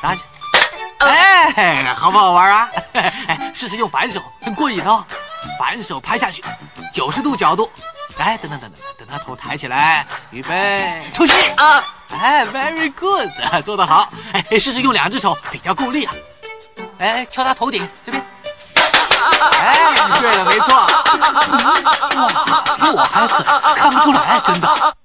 拿去。哎，好不好玩啊？哎，试试用反手，很过瘾哦。反手拍下去，九十度角度。哎，等等等等，等他头抬起来，预备，出击啊！哎，very good，做得好。哎，试试用两只手，比较够力啊。哎，敲他头顶这边。哎，对了，没错。哇，比我还狠，看不出来，真的。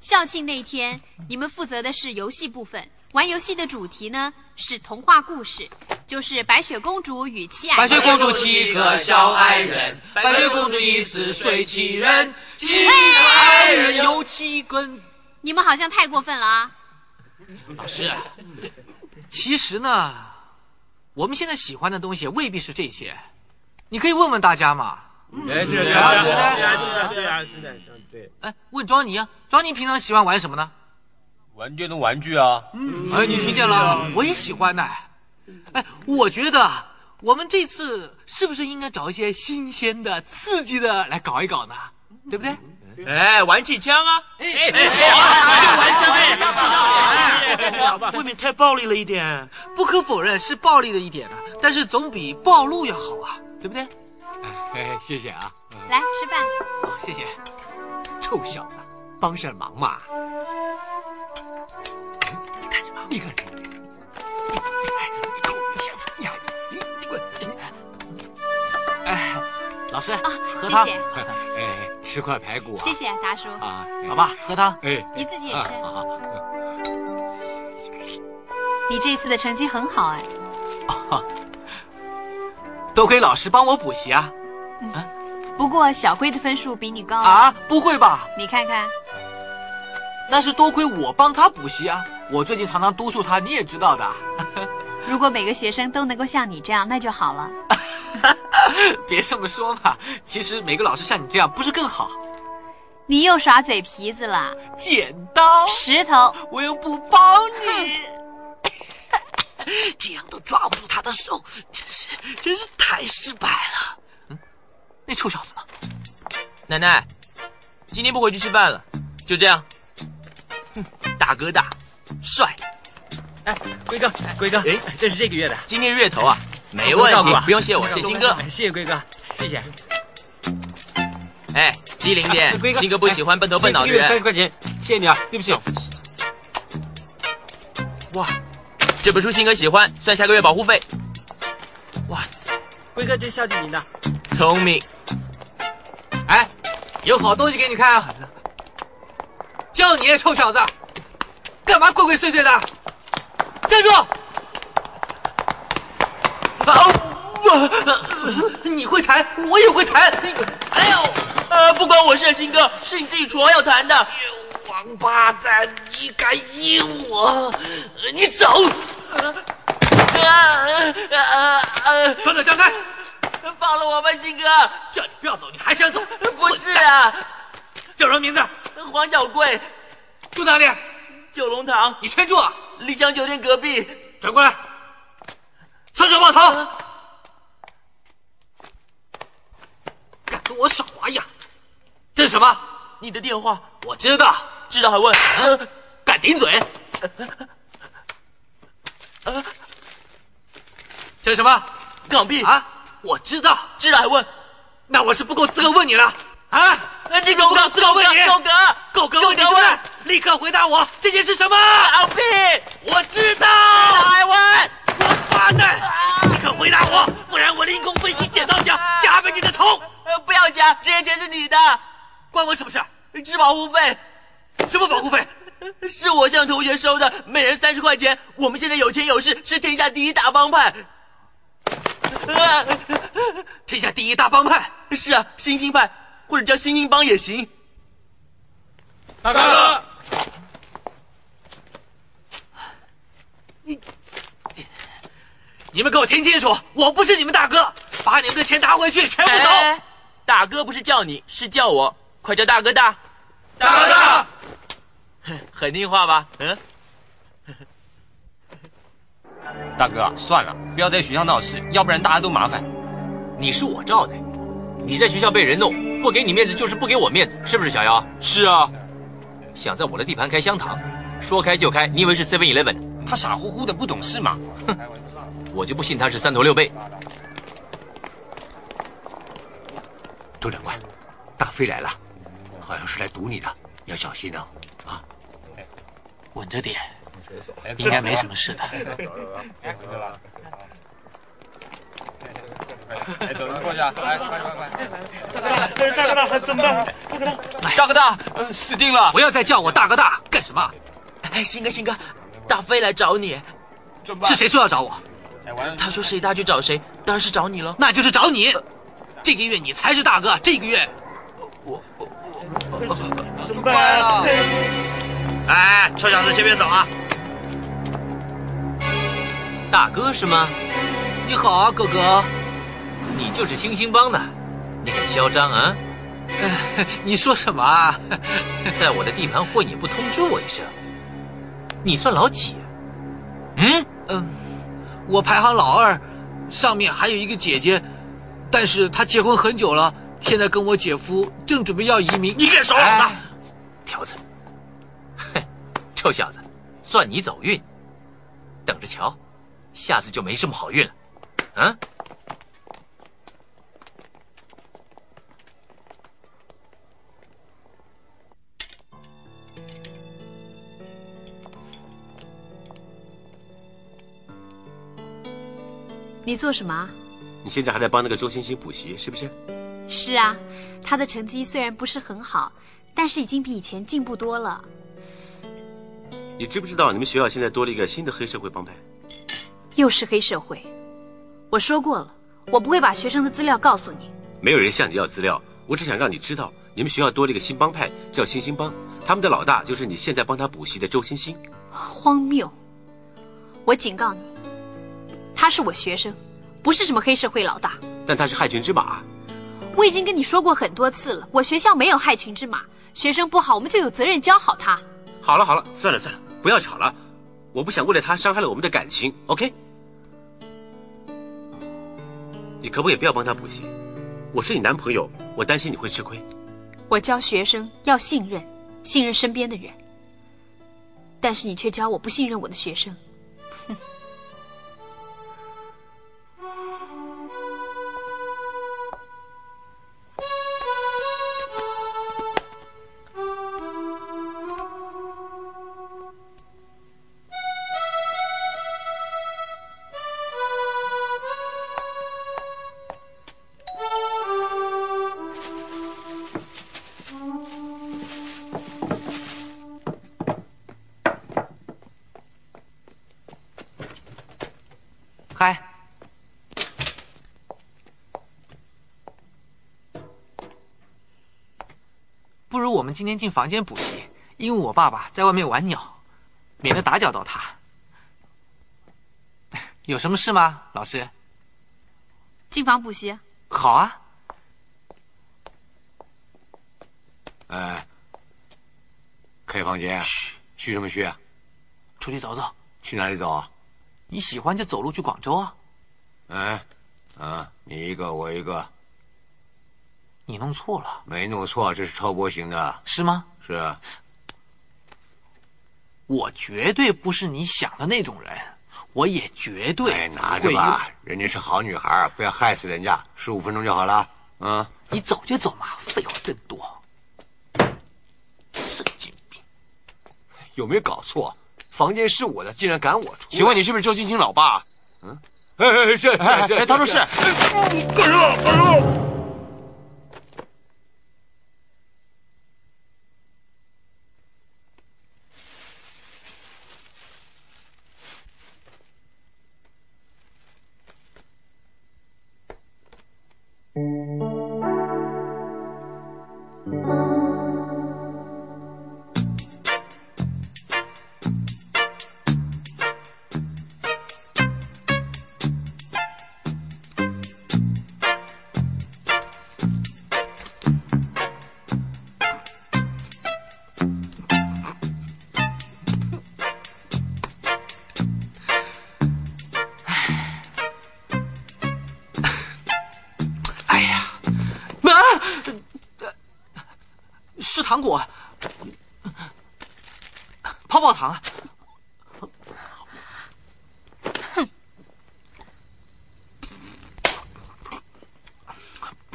校庆那天，你们负责的是游戏部分。玩游戏的主题呢是童话故事，就是白雪公主与七矮人。白雪公主七个小矮人，白雪公主一次睡七人，七个矮人有七根。你们好像太过分了啊！老师，其实呢，我们现在喜欢的东西未必是这些，你可以问问大家嘛。哎，对对啊，对啊，对啊，对啊，对。哎，问庄尼啊，庄尼平常喜欢玩什么呢？玩电动玩具啊！嗯，哎，你听见了？我也喜欢呢。哎，我觉得我们这次是不是应该找一些新鲜的、刺激的来搞一搞呢？对不对？哎，玩气枪啊！哎哎，玩枪哎！未免太暴力了一点。不可否认是暴力的一点啊，但是总比暴露要好啊，对不对？哎，谢谢啊！来吃饭。好，谢谢。臭小子，帮上忙嘛！你干什么？你干什么？哎，你狗，你滚！哎，老师啊，喝汤。谢谢。哎，吃块排骨啊！谢谢达叔啊，好吧，喝汤。哎，你自己也吃。好好。你这次的成绩很好哎。哦，多亏老师帮我补习啊。嗯。不过小龟的分数比你高啊？不会吧？你看看。那是多亏我帮他补习啊！我最近常常督促他，你也知道的。如果每个学生都能够像你这样，那就好了。别这么说嘛，其实每个老师像你这样不是更好？你又耍嘴皮子了。剪刀、石头，我又不帮你，这样都抓不住他的手，真是真是太失败了。嗯，那臭小子呢？奶奶，今天不回去吃饭了，就这样。哼，大哥大，帅。哎，龟哥，龟哥，哎，这是这个月的，今天月头啊，没问题，不用谢我，谢新哥。谢谢龟哥，谢谢。哎，机灵点，新哥不喜欢笨头笨脑的人。三十块钱，谢谢你啊，对不起。哇，这本书新哥喜欢，算下个月保护费。哇塞，龟哥真孝敬您的，聪明。哎，有好东西给你看啊！就你臭小子，干嘛鬼鬼祟祟的？站住！啊！不，你会弹，我也会弹。哎呦，呃，不关我事，新哥，是你自己说要弹的。王八蛋，你敢阴我？你走！啊啊啊双手张开，放了我吧，新哥！叫你不要走，你还想走？不是啊，叫什么名字？黄小贵，住哪里？九龙塘。你先住啊！丽江酒店隔壁。转过来，双手抱头。敢跟我耍花样？这是什么？你的电话。我知道，知道还问？敢顶嘴？这是什么？港币啊！我知道，知道还问？那我是不够资格问你了啊！你够不够资格问你？够格，够格问你问，立刻回答我，这件是什么？港币！我知道。还问？王八蛋！立刻回答我，不然我凌空飞起剪刀脚夹飞你的头！不要夹，这些钱是你的，关我什么事？吃保护费。什么保护费？是我向同学收的，每人三十块钱。我们现在有钱有势，是天下第一大帮派。天下第一大帮派？是啊，星星派，或者叫星星帮也行。大哥，你你们给我听清楚，我不是你们大哥，把你们的钱拿回去，全部走。哎、大哥不是叫你，是叫我，快叫大哥大。大哥大，很听话吧？嗯。大哥，算了，不要在学校闹事，要不然大家都麻烦。你是我罩的，你在学校被人弄，不给你面子就是不给我面子，是不是小妖？是啊。想在我的地盘开香堂，说开就开，你以为是 Seven Eleven？他傻乎乎的，不懂事吗。哼，我就不信他是三头六臂。周长官，大飞来了，好像是来堵你的，要小心啊！啊，稳着点。应该没什么事的。哎，走人过去啊！来，快快快！大哥大，怎么办？大哥大，大哥大，呃，死定了！不要再叫我大哥大，干什么？哎，新哥，新哥，大飞来找你。是谁说要找我？他说谁大就找谁，当然是找你了。那就是找你。这个月你才是大哥，这个月我我我怎么办啊？哎，臭小子，先别走啊！大哥是吗？你好啊，哥哥。你就是星星帮的，你很嚣张啊！你说什么啊？在我的地盘混也不通知我一声，你算老几？嗯嗯，我排行老二，上面还有一个姐姐，但是他结婚很久了，现在跟我姐夫正准备要移民。你敢耍老大？条子，哼，臭小子，算你走运，等着瞧。下次就没这么好运了，嗯！你做什么？你现在还在帮那个周星星补习，是不是？是啊，他的成绩虽然不是很好，但是已经比以前进步多了。你知不知道你们学校现在多了一个新的黑社会帮派？又是黑社会，我说过了，我不会把学生的资料告诉你。没有人向你要资料，我只想让你知道，你们学校多了一个新帮派，叫星星帮，他们的老大就是你现在帮他补习的周星星。荒谬！我警告你，他是我学生，不是什么黑社会老大。但他是害群之马。我已经跟你说过很多次了，我学校没有害群之马，学生不好，我们就有责任教好他。好了好了，算了算了，不要吵了，我不想为了他伤害了我们的感情，OK？你可不可以不要帮他补习？我是你男朋友，我担心你会吃亏。我教学生要信任，信任身边的人。但是你却教我不信任我的学生，今天进房间补习，因为我爸爸在外面玩鸟，免得打搅到他。有什么事吗，老师？进房补习。好啊。哎，开房间。嘘，嘘什么嘘啊？出去走走。去哪里走？你喜欢就走路去广州啊。哎，啊，你一个我一个。你弄错了。没弄错，这是超薄型的。是吗？是啊。我绝对不是你想的那种人，我也绝对。哎，拿着吧，人家是好女孩，不要害死人家。十五分钟就好了。嗯，你走就走嘛，废话真多。神经病，有没有搞错？房间是我的，竟然赶我出？请问你是不是周青青老爸？嗯，哎哎，是，哎，他说是。干什么？干什么？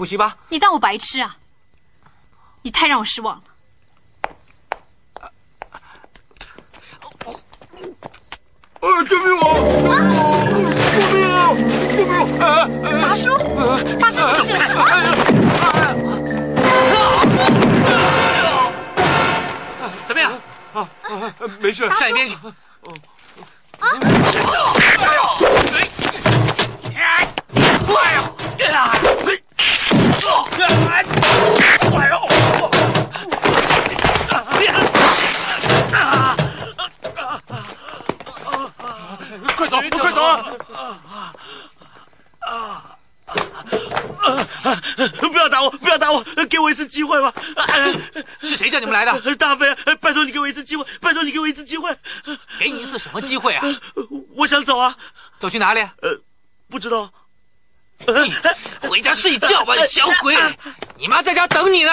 补习吧。你当我白痴啊？你太让我失望了。呃，救命啊！救命啊！救命啊！救命啊！八叔，发生什么事了？怎么样？啊啊，没事，站一边去。什么机会啊？我想走啊！走去哪里？呃，不知道。回家睡觉吧，小鬼！你妈在家等你呢。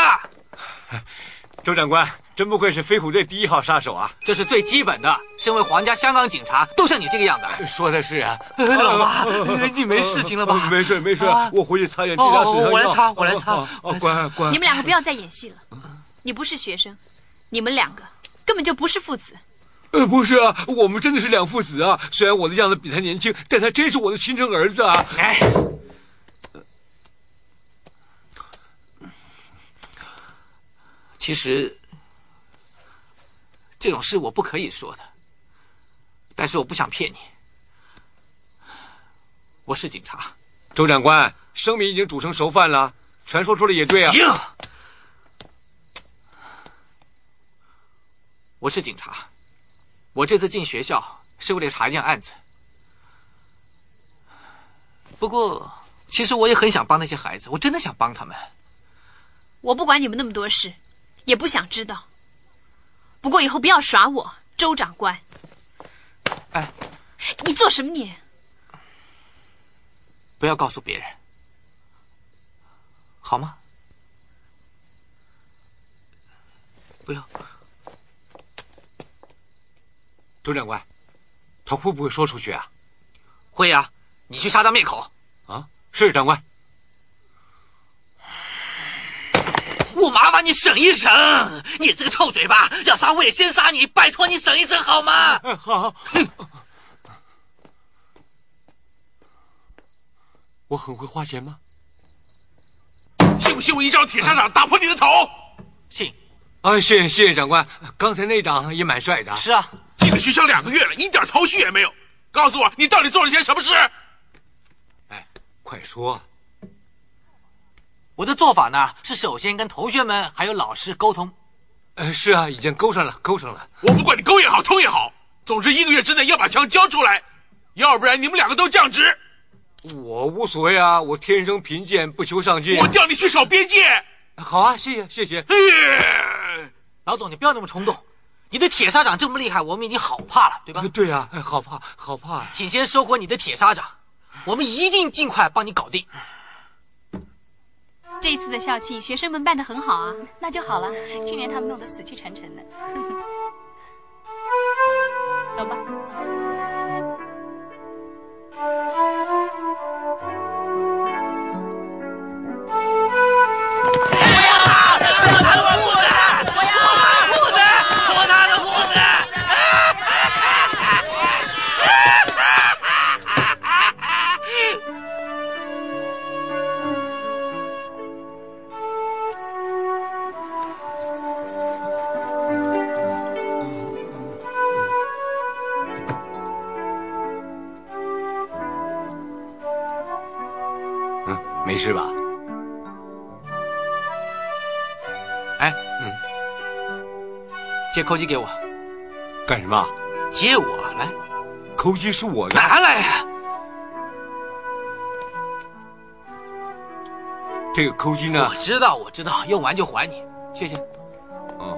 周长官，真不愧是飞虎队第一号杀手啊！这是最基本的。身为皇家香港警察，都像你这个样子。说的是啊，老妈，你没事情了吧？没事没事，我回去擦点地下水。我来擦，我来擦。哦，乖乖。你们两个不要再演戏了。你不是学生，你们两个根本就不是父子。呃，不是啊，我们真的是两父子啊。虽然我的样子比他年轻，但他真是我的亲生儿子啊。哎。其实，这种事我不可以说的，但是我不想骗你。我是警察，周长官，生米已经煮成熟饭了，全说出来也对啊。我是警察，我这次进学校是为了查一件案子。不过，其实我也很想帮那些孩子，我真的想帮他们。我不管你们那么多事。也不想知道。不过以后不要耍我，周长官。哎，你做什么你？不要告诉别人，好吗？不要。周长官，他会不会说出去啊？会呀，你去杀他灭口。啊，是长官。我麻烦你省一省，你这个臭嘴巴，要杀我也先杀你，拜托你省一省好吗？好。我很会花钱吗？信不信我一招铁砂掌打破你的头？信。啊，谢谢谢谢长官，刚才那掌也蛮帅的。是啊，进了学校两个月了，一点头绪也没有。告诉我，你到底做了些什么事？哎，快说。我的做法呢，是首先跟同学们还有老师沟通，呃，是啊，已经勾上了，勾上了。我不管你勾也好，通也好，总之一个月之内要把枪交出来，要不然你们两个都降职。我无所谓啊，我天生贫贱，不求上进。我调你去守边界。好啊，谢谢谢谢。老总，你不要那么冲动。你的铁砂掌这么厉害，我们已经好怕了，对吧？对呀啊，好怕，好怕。请先收回你的铁砂掌，我们一定尽快帮你搞定。这次的校庆，学生们办得很好啊，那就好了。去年他们弄得死气沉沉的。走吧。借扣机给我，干什么？借我来，扣机是我的，拿来呀！这个扣机呢？我知道，我知道，用完就还你，谢谢。嗯。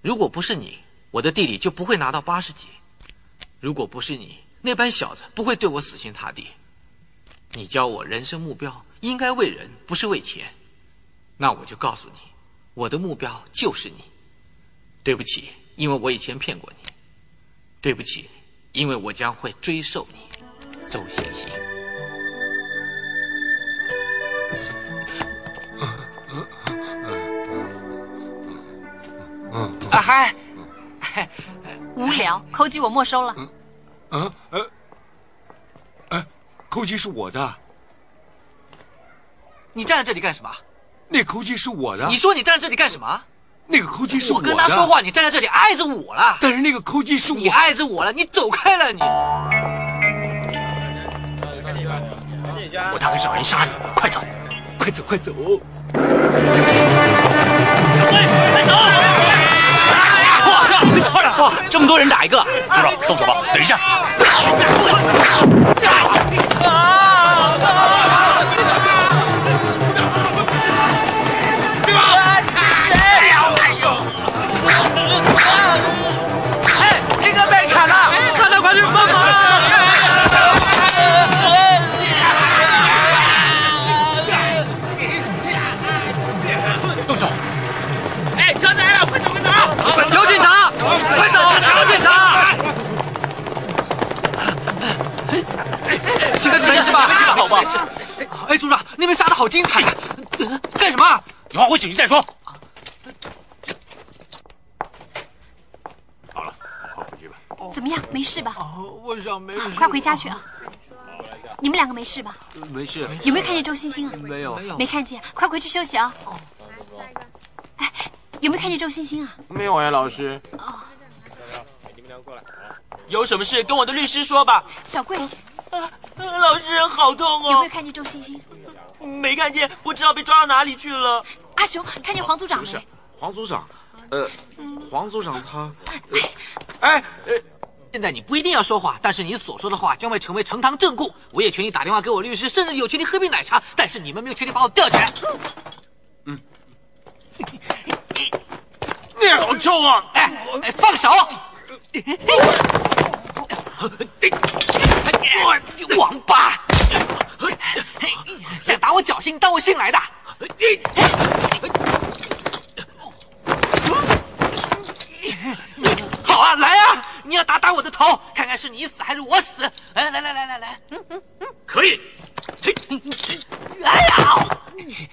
如果不是你，我的地理就不会拿到八十级；如果不是你，那班小子不会对我死心塌地。你教我人生目标应该为人，不是为钱。那我就告诉你，我的目标就是你。对不起，因为我以前骗过你。对不起，因为我将会追授你，周星星。嗯啊嗨，无聊，扣机我没收了。嗯呃，哎，扣机是我的。你站在这里干什么？那扣机是我的。你说你站在这里干什么？那个扣机是我的。跟他说话，你站在这里碍着我了。但是那个扣机是我。你碍着我了，你走开了你。我打算找人杀你，快走，快走，快走！哇，这么多人打一个，组长动手吧？等一下。哎，回家去啊！你们两个没事吧？没事。有没有看见周星星啊？没有，没看见，快回去休息啊！哦哎，有没有看见周星星啊？没有哎，老师。哦，你们两个过来有什么事跟我的律师说吧。小贵，老师好痛哦！有没有看见周星星？没看见，不知道被抓到哪里去了。阿雄，看见黄组长没？黄组长，呃，黄组长他，哎，呃，现在你不一定要说话，但是你所说的话将会成为呈堂证供。我也权利打电话给我律师，甚至有权利喝杯奶茶，但是你们没有权利把我吊起来。嗯，你好臭啊！哎哎，放手！王八，想打我脚心，当我新来的？好啊，来啊！你要打打我的头，看看是你死还是我死！来来来来来来，嗯嗯嗯，可以。哎呀！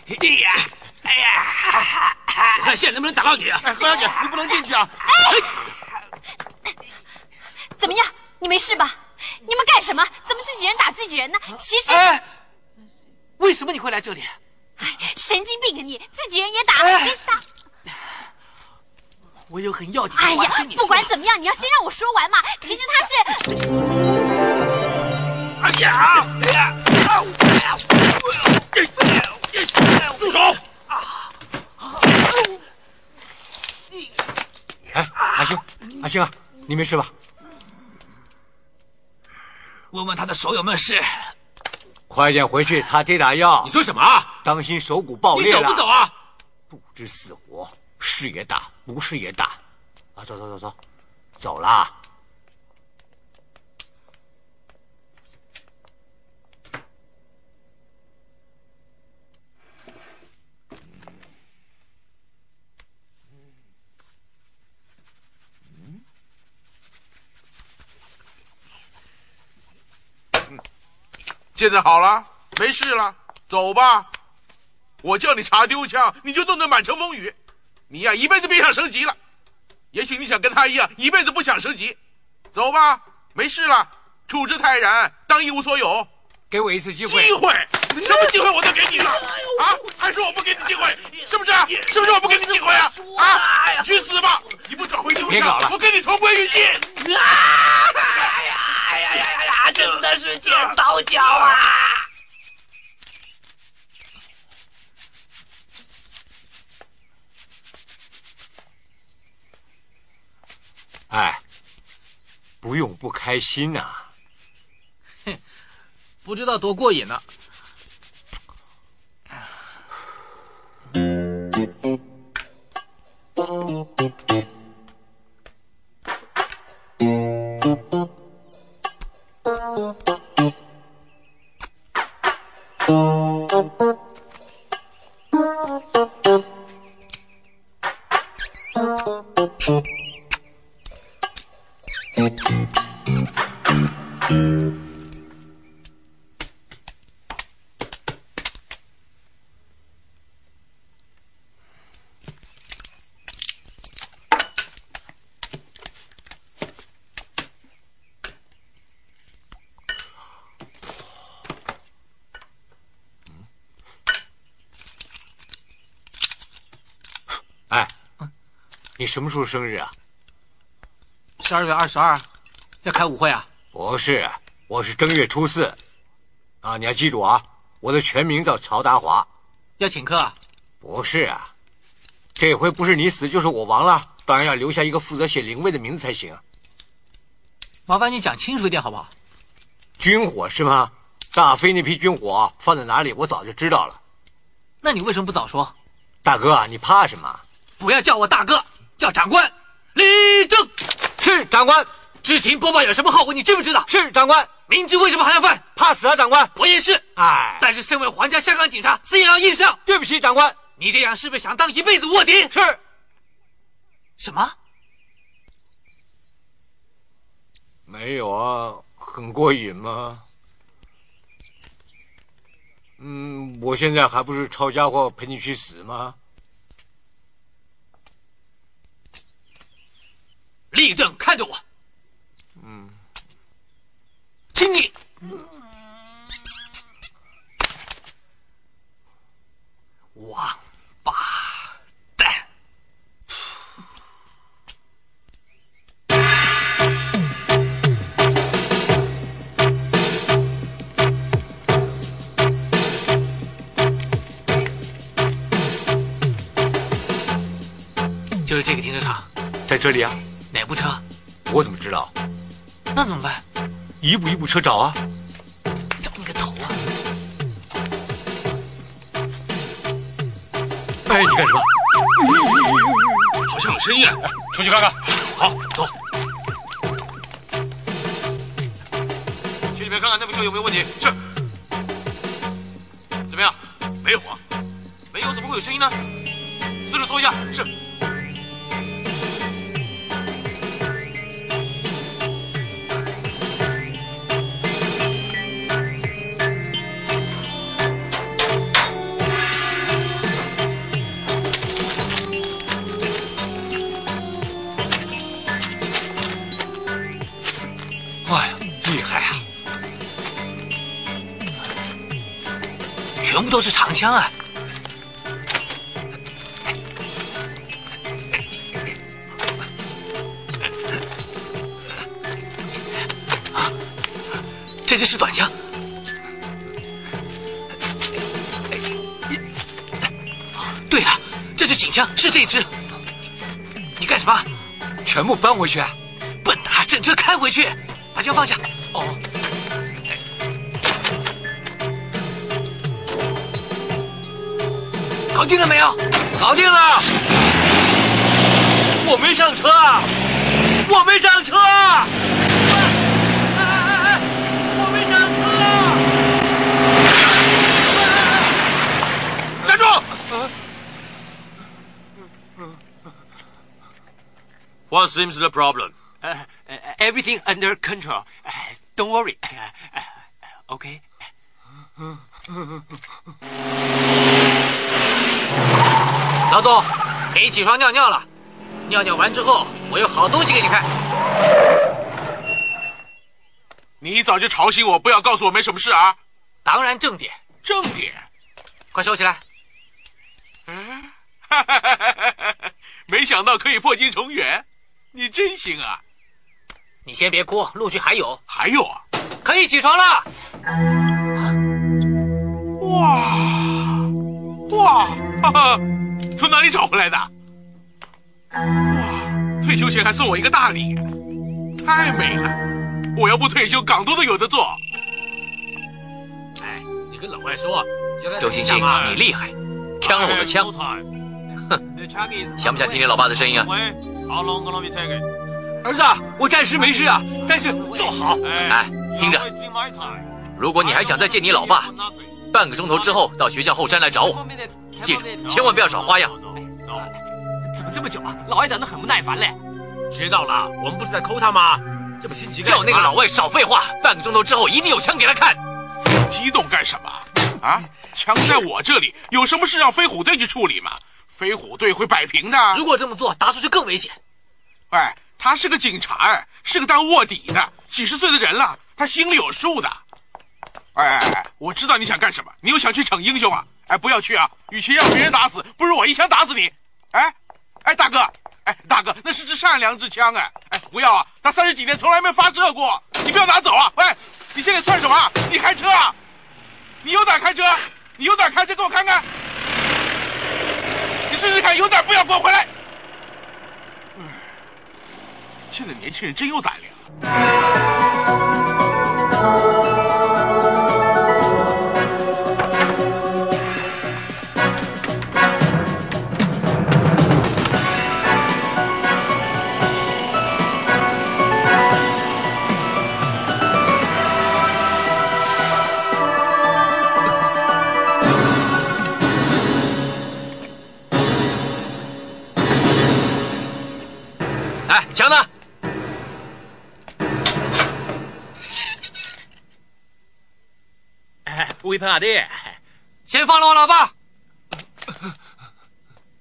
哎呀！哎呀！我看现在能不能打到你？哎，何小姐，你不能进去啊！哎怎么样？你没事吧？你们干什么？怎么自己人打自己人呢？其实，哎，为什么你会来这里？哎，神经病啊你！自己人也打，哎其实他，我有很要紧的哎呀话跟你，说。不管怎么样，你要先让我说完嘛。其实他是……哎呀！哎呀！住手！哎，阿星，阿星啊，你没事吧？问问他的手有没有事。快点回去擦跌打药。你说什么啊？当心手骨爆裂了。走不走啊？不知死活，是也打，不是也打。啊，走走走走，走啦。现在好了，没事了，走吧。我叫你查丢枪，你就弄得满城风雨。你呀，一辈子别想升级了。也许你想跟他一样，一辈子不想升级。走吧，没事了，处之泰然，当一无所有。给我一次机会。机会？什么机会我都给你了啊？还说我不给你机会，是不是？是不是我不给你机会啊？啊！去死吧！你不找回丢枪别搞了，我跟你同归于尽。啊哎呀哎呀呀呀！真的是剪刀脚啊！哎，不用不开心呐、哼不知道多过瘾呢。哎，什么时候生日啊？十二月二十二，要开舞会啊？不是，我是正月初四。啊，你要记住啊，我的全名叫曹达华。要请客啊？不是啊，这回不是你死就是我亡了，当然要留下一个负责写灵位的名字才行啊。麻烦你讲清楚一点好不好？军火是吗？大飞那批军火放在哪里，我早就知道了。那你为什么不早说？大哥，你怕什么？不要叫我大哥，叫长官。立正。是长官。知情播报有什么后果？你知不知道？是长官。明知为什么还要犯？怕死啊，长官。我也是。哎，但是身为皇家香港警察，死也要硬上。对不起，长官。你这样是不是想当一辈子卧底？是。什么？没有啊，很过瘾吗？嗯，我现在还不是抄家伙陪你去死吗？立正，看着我。嗯，请你。王八蛋！就是这个停车场，在这里啊。哪部车？我怎么知道？那怎么办？一步一步车找啊。找你个头啊！哎，你干什么？好像有声音啊！出去看看。好，走。去里面看看那部车有没有问题。是。怎么样？没有啊。没有怎么会有声音呢？枪啊！这只是短枪。对了，这是警枪，是这只。你干什么？全部搬回去、啊。笨的，整车开回去。把枪放下。定了没有？搞定了。我没上车，我没上车。我没上车。站住！What seems the problem? Everything under control. Don't worry. okay. 老总，可以起床尿尿了。尿尿完之后，我有好东西给你看。你一早就吵醒我，不要告诉我没什么事啊！当然正点，正点，快收起来。嗯，没想到可以破镜重圆，你真行啊！你先别哭，陆续还有，还有啊！可以起床了。哇哇，哈哈，从哪里找回来的？哇，退休前还送我一个大礼，太美了！我要不退休，港都都有的做。哎，你跟老外说，周星星，你厉害，抢了我的枪。哼，想不想听你老爸的声音啊？儿子，我暂时没事啊，但是坐好。哎，听着，如果你还想再见你老爸，半个钟头之后到学校后山来找我。记住，千万不要耍花样。怎么这么久啊？老外等得很不耐烦嘞。知道了，我们不是在抠他吗？这么心急叫那个老外少废话，半个钟头之后一定有枪给他看。激动干什么？啊，枪在我这里，有什么事让飞虎队去处理吗？飞虎队会摆平的。如果这么做，达叔就更危险。喂，他是个警察，哎，是个当卧底的，几十岁的人了，他心里有数的。哎哎哎，我知道你想干什么，你又想去逞英雄啊？哎，不要去啊！与其让别人打死，不如我一枪打死你。哎，哎，大哥，哎，大哥，那是支善良之枪，哎，哎，不要啊！他三十几年从来没发射过，你不要拿走啊！喂，你现在算什么？你开车啊？你有胆开车？你有胆开车给我看看？你试试看，有胆不要给我回来！现在年轻人真有胆量。乌喷阿弟，先放了我老爸。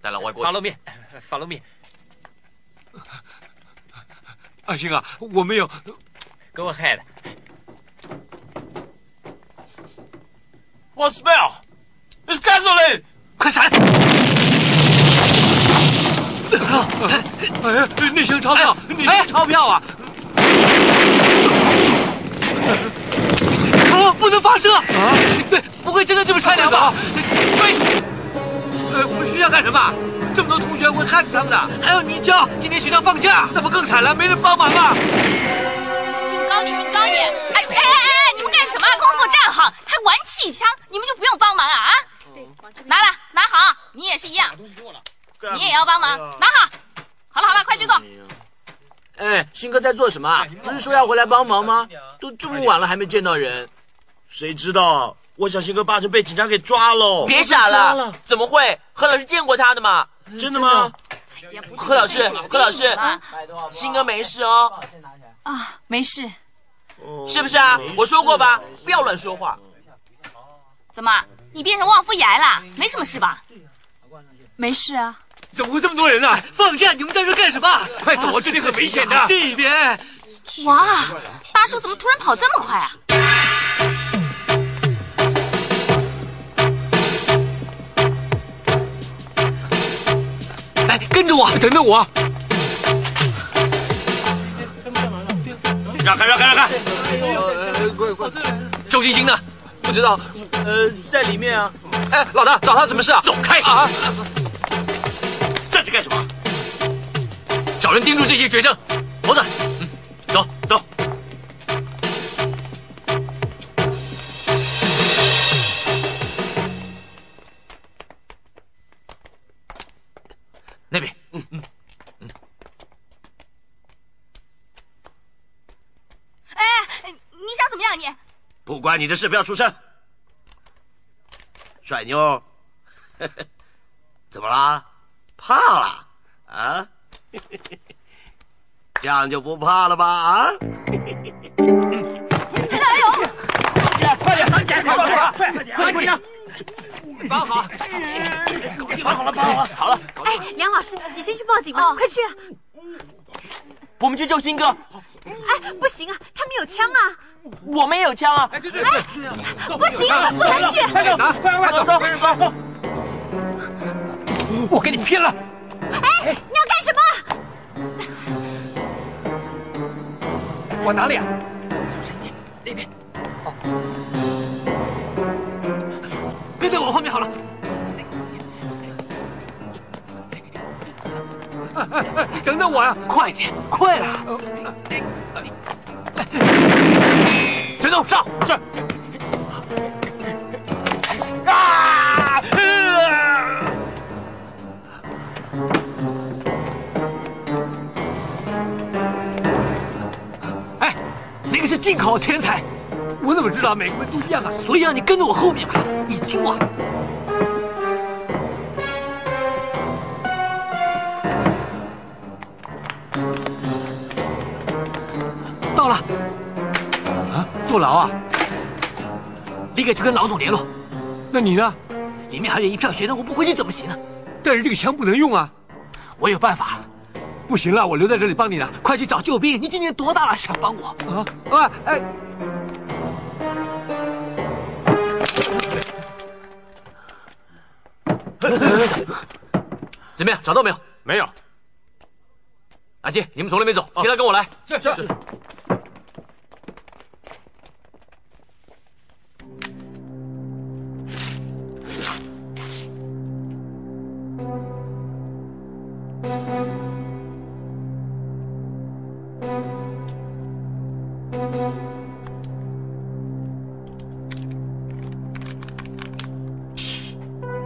带老外过去。发露面，发露面。阿星啊，我没有。Go ahead. What smell? It's gasoline. 快闪！哎，那箱钞票，那箱钞票啊！啊，不能发射！啊，对，不会真的这么善良吧？追！呃，我们学校干什么？这么多同学会害死他们的。还有泥鳅，今天学校放假，那不更惨了？没人帮忙啊！运高点，运高点！哎哎哎哎，你们干什么？给我给我站好！还玩气枪，你们就不用帮忙啊？啊！拿来，拿好，你也是一样，你也要帮忙，拿好。好了好了，快去做。哎，新哥在做什么啊？不是说要回来帮忙吗？都这么晚了还没见到人，谁知道？我小新哥八成被警察给抓了！别傻了，怎么会？何老师见过他的嘛？真的吗？何老师，何老师，新哥没事哦。啊，没事。是不是啊？我说过吧，不要乱说话。怎么，你变成旺夫爷了？没什么事吧？没事啊。怎么会这么多人呢？放假，你们在这干什么？快走啊，这里很危险的。这边。哇，大叔怎么突然跑这么快啊？哎，跟着我，等等我。让，开让，开让，开！周星星呢？不知道，呃，在里面啊。哎，老大，找他什么事啊？走开！啊！站着干什么？找人盯住这些学生。猴子，你的事，不要出声。帅妞，怎么啦？怕了啊？这样就不怕了吧？啊？加油！快点，快点，快点，快点！绑好，绑好了，绑好了，好了。哎，梁老师，你先去报警吧，快去啊！我们去救新哥。哎，不行啊，他们有枪啊！我们也有枪啊！哎，对对对，不行，不能去！快走，快快走，走，快走！我跟你拼了！哎，你要干什么？往哪里啊？就是你，那边。哦，跟在我后面好了。等等我呀！快点，快了！陈总上！是。啊！哎，那个是进口天才，我怎么知道每个人都一样啊？所以让你跟在我后面嘛，你猪啊！到了，啊，坐牢啊！立刻去跟老总联络。那你呢？里面还有一票学生，我不回去怎么行呢？但是这个枪不能用啊！我有办法。不行了，我留在这里帮你了。快去找救兵！你今年多大了？想帮我？啊哎哎！怎么样？找到没有？没有。阿金，你们从那边走，其他跟我来。是是。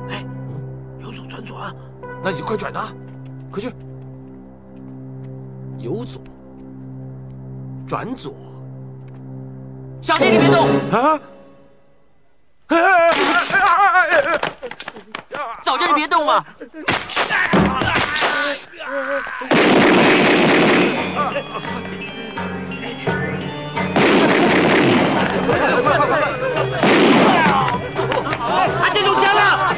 哎，由左转左啊！那你就快转呐，快去！有左转左，小弟你别动啊！早叫你别动嘛！他这中枪了！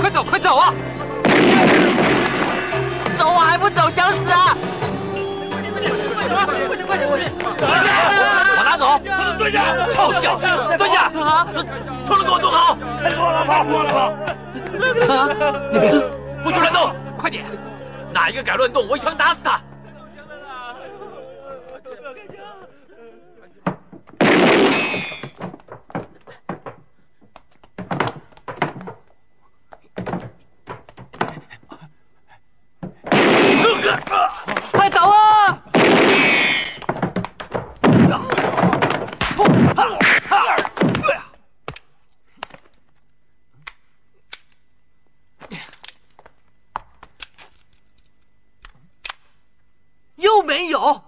快走，快走啊！走啊，还不走，想死啊！快点快点！快走？蹲下！臭小子，蹲下！脱了给我蹲好！脱了跑，脱了跑！那边不许乱动，快点！哪一个敢乱动，我一枪打死他！快走啊！又没有，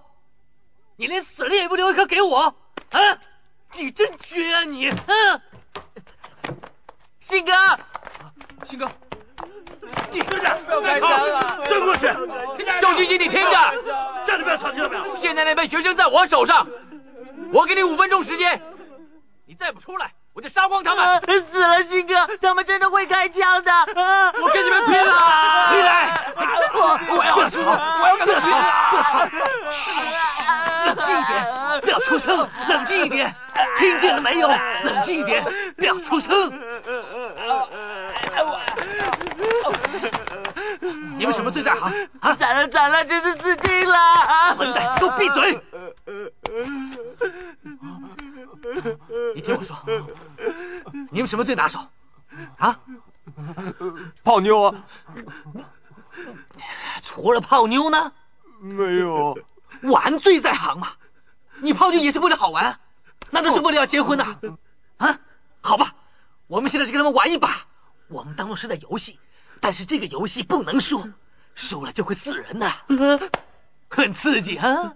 你连死了也不留一颗给我，啊！你真绝啊你！嗯，信哥，信哥，你跟着，不要开枪啊！蹲过去！周星星，你听着，站着不要吵，听到没有？现在那班学生在我手上，我给你五分钟时间，你再不出来，我就杀光他们！死了，信哥，他们真的会开枪的！我跟你们拼了！回来！我我要吵，我要跟他拼！冷静一点，不要出声！冷静一点，听见了没有？冷静一点，不要出声！你们什么罪在行？啊！惨了惨了，这是死定了！混蛋，给我闭嘴！你听我说，你们什么最拿手？啊？泡妞啊？除了泡妞呢？没有。玩最在行嘛。你泡妞也是为了好玩，难道是为了要结婚呐？啊？好吧，我们现在就跟他们玩一把。我们当做是在游戏，但是这个游戏不能输，输了就会死人的，很刺激啊！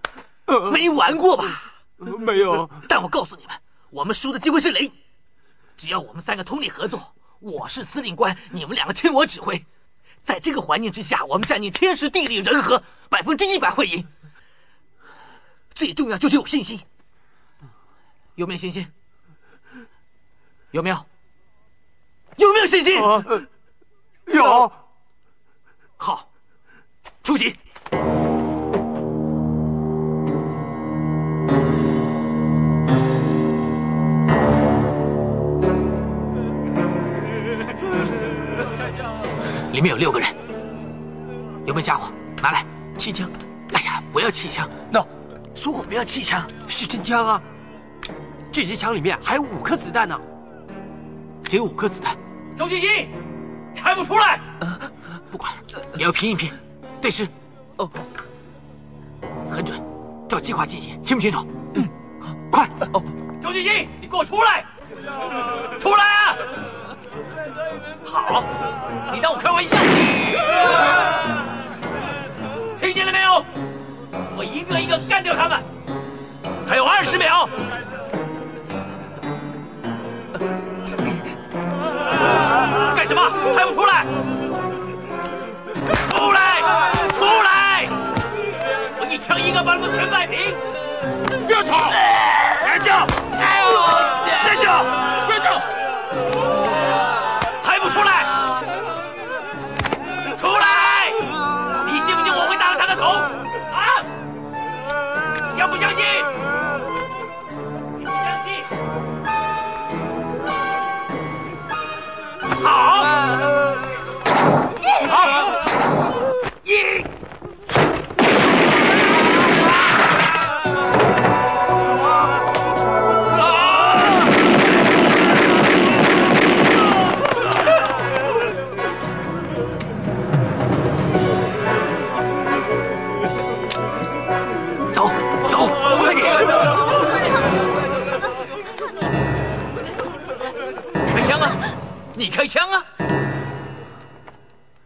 没玩过吧？没有。但我告诉你们，我们输的机会是零。只要我们三个通力合作，我是司令官，你们两个听我指挥，在这个环境之下，我们占尽天时地利人和，百分之一百会赢。最重要就是有信心，有没有信心？有没有？有没有信心？有。好，出击！里面有六个人，有没有家伙？拿来气枪！哎呀，不要气枪！no，说过不要气枪，是真枪啊！这支枪里面还有五颗子弹呢。只有五颗子弹，周星星，你还不出来？不管了，也要拼一拼。对视，哦，很准，照计划进行，清不清楚？嗯，快！哦，周星星，你给我出来！出来啊！好，你当我开玩笑？我一个一个干掉他们。还有二十秒。干什么？还不出来！出来！出来！我一枪一个把他们全摆平！不要吵！别叫！别叫！你不相信？好，你开枪啊！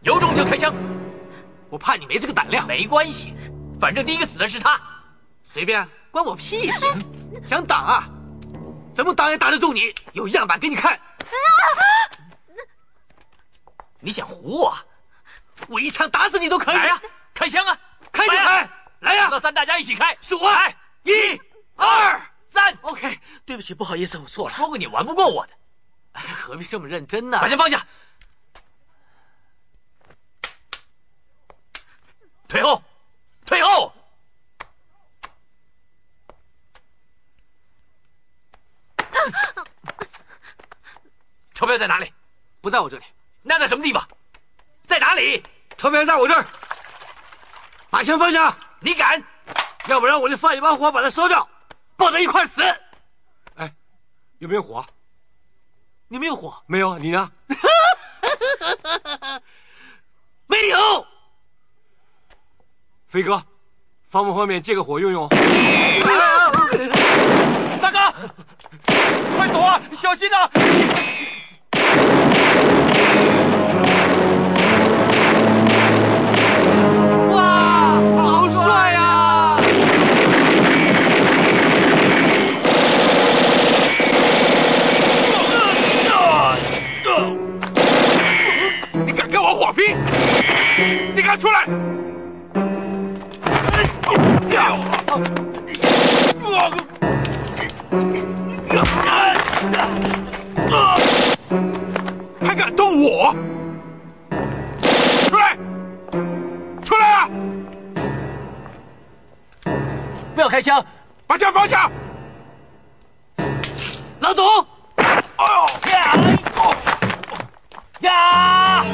有种就开枪！我怕你没这个胆量。没关系，反正第一个死的是他。随便，关我屁事！想挡啊？怎么挡也挡得住你？有样板给你看。你想唬我？我一枪打死你都可以。来呀，开枪啊！开就开，来呀！数到三，大家一起开。数啊！一、二、三。OK，对不起，不好意思，我错了。说过你玩不过我的。哎，何必这么认真呢？把枪放下，退后，退后。钞票在哪里？不在我这里。那在什么地方？在哪里？钞票在我这儿。把枪放下！你敢？要不然我就放一把火把它烧掉，抱在一块死。哎，有没有火？你没有火？没有，你呢？没有。飞哥，方不方便借个火用用？大哥，快走啊！小心啊！出来！还敢动我？出来！出来啊！不要开枪，把枪放下！老总！哎呦！呀！呀！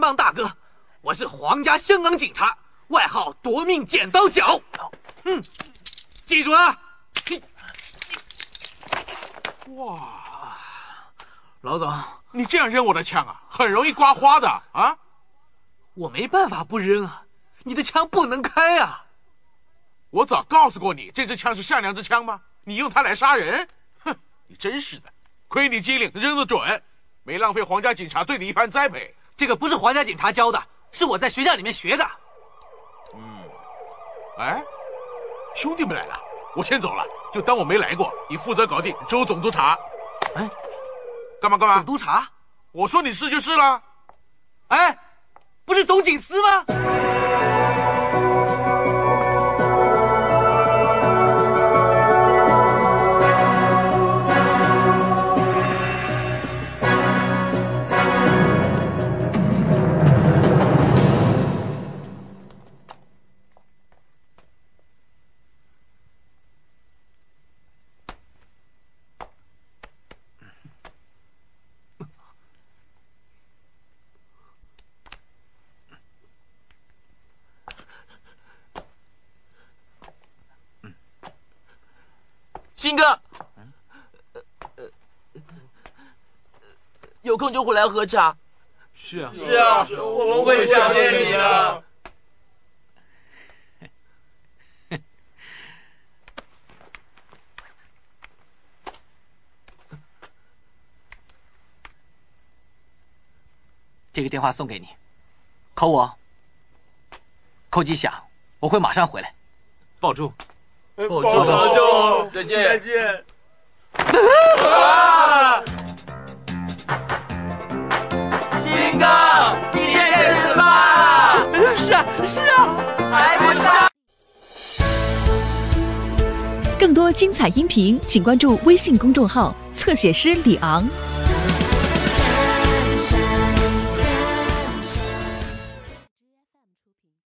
帮大哥，我是皇家香港警察，外号夺命剪刀脚。嗯，记住啊。哇，老总，你这样扔我的枪啊，很容易刮花的啊！我没办法不扔啊，你的枪不能开啊。我早告诉过你，这支枪是善良之枪吗？你用它来杀人？哼，你真是的，亏你机灵，扔得准，没浪费皇家警察对你一番栽培。这个不是皇家警察教的，是我在学校里面学的。嗯，哎，兄弟们来了，我先走了，就当我没来过。你负责搞定周总督察。哎，干嘛干嘛？总督察？我说你是就是了。哎，不是总警司吗？就回来喝茶。是啊，是啊，我们会想念你的。这个电话送给你，扣我，扣机响，我会马上回来。保重。保重，保重，再见，再见。金是啊，还不是。更多精彩音频，请关注微信公众号“侧写师李昂”。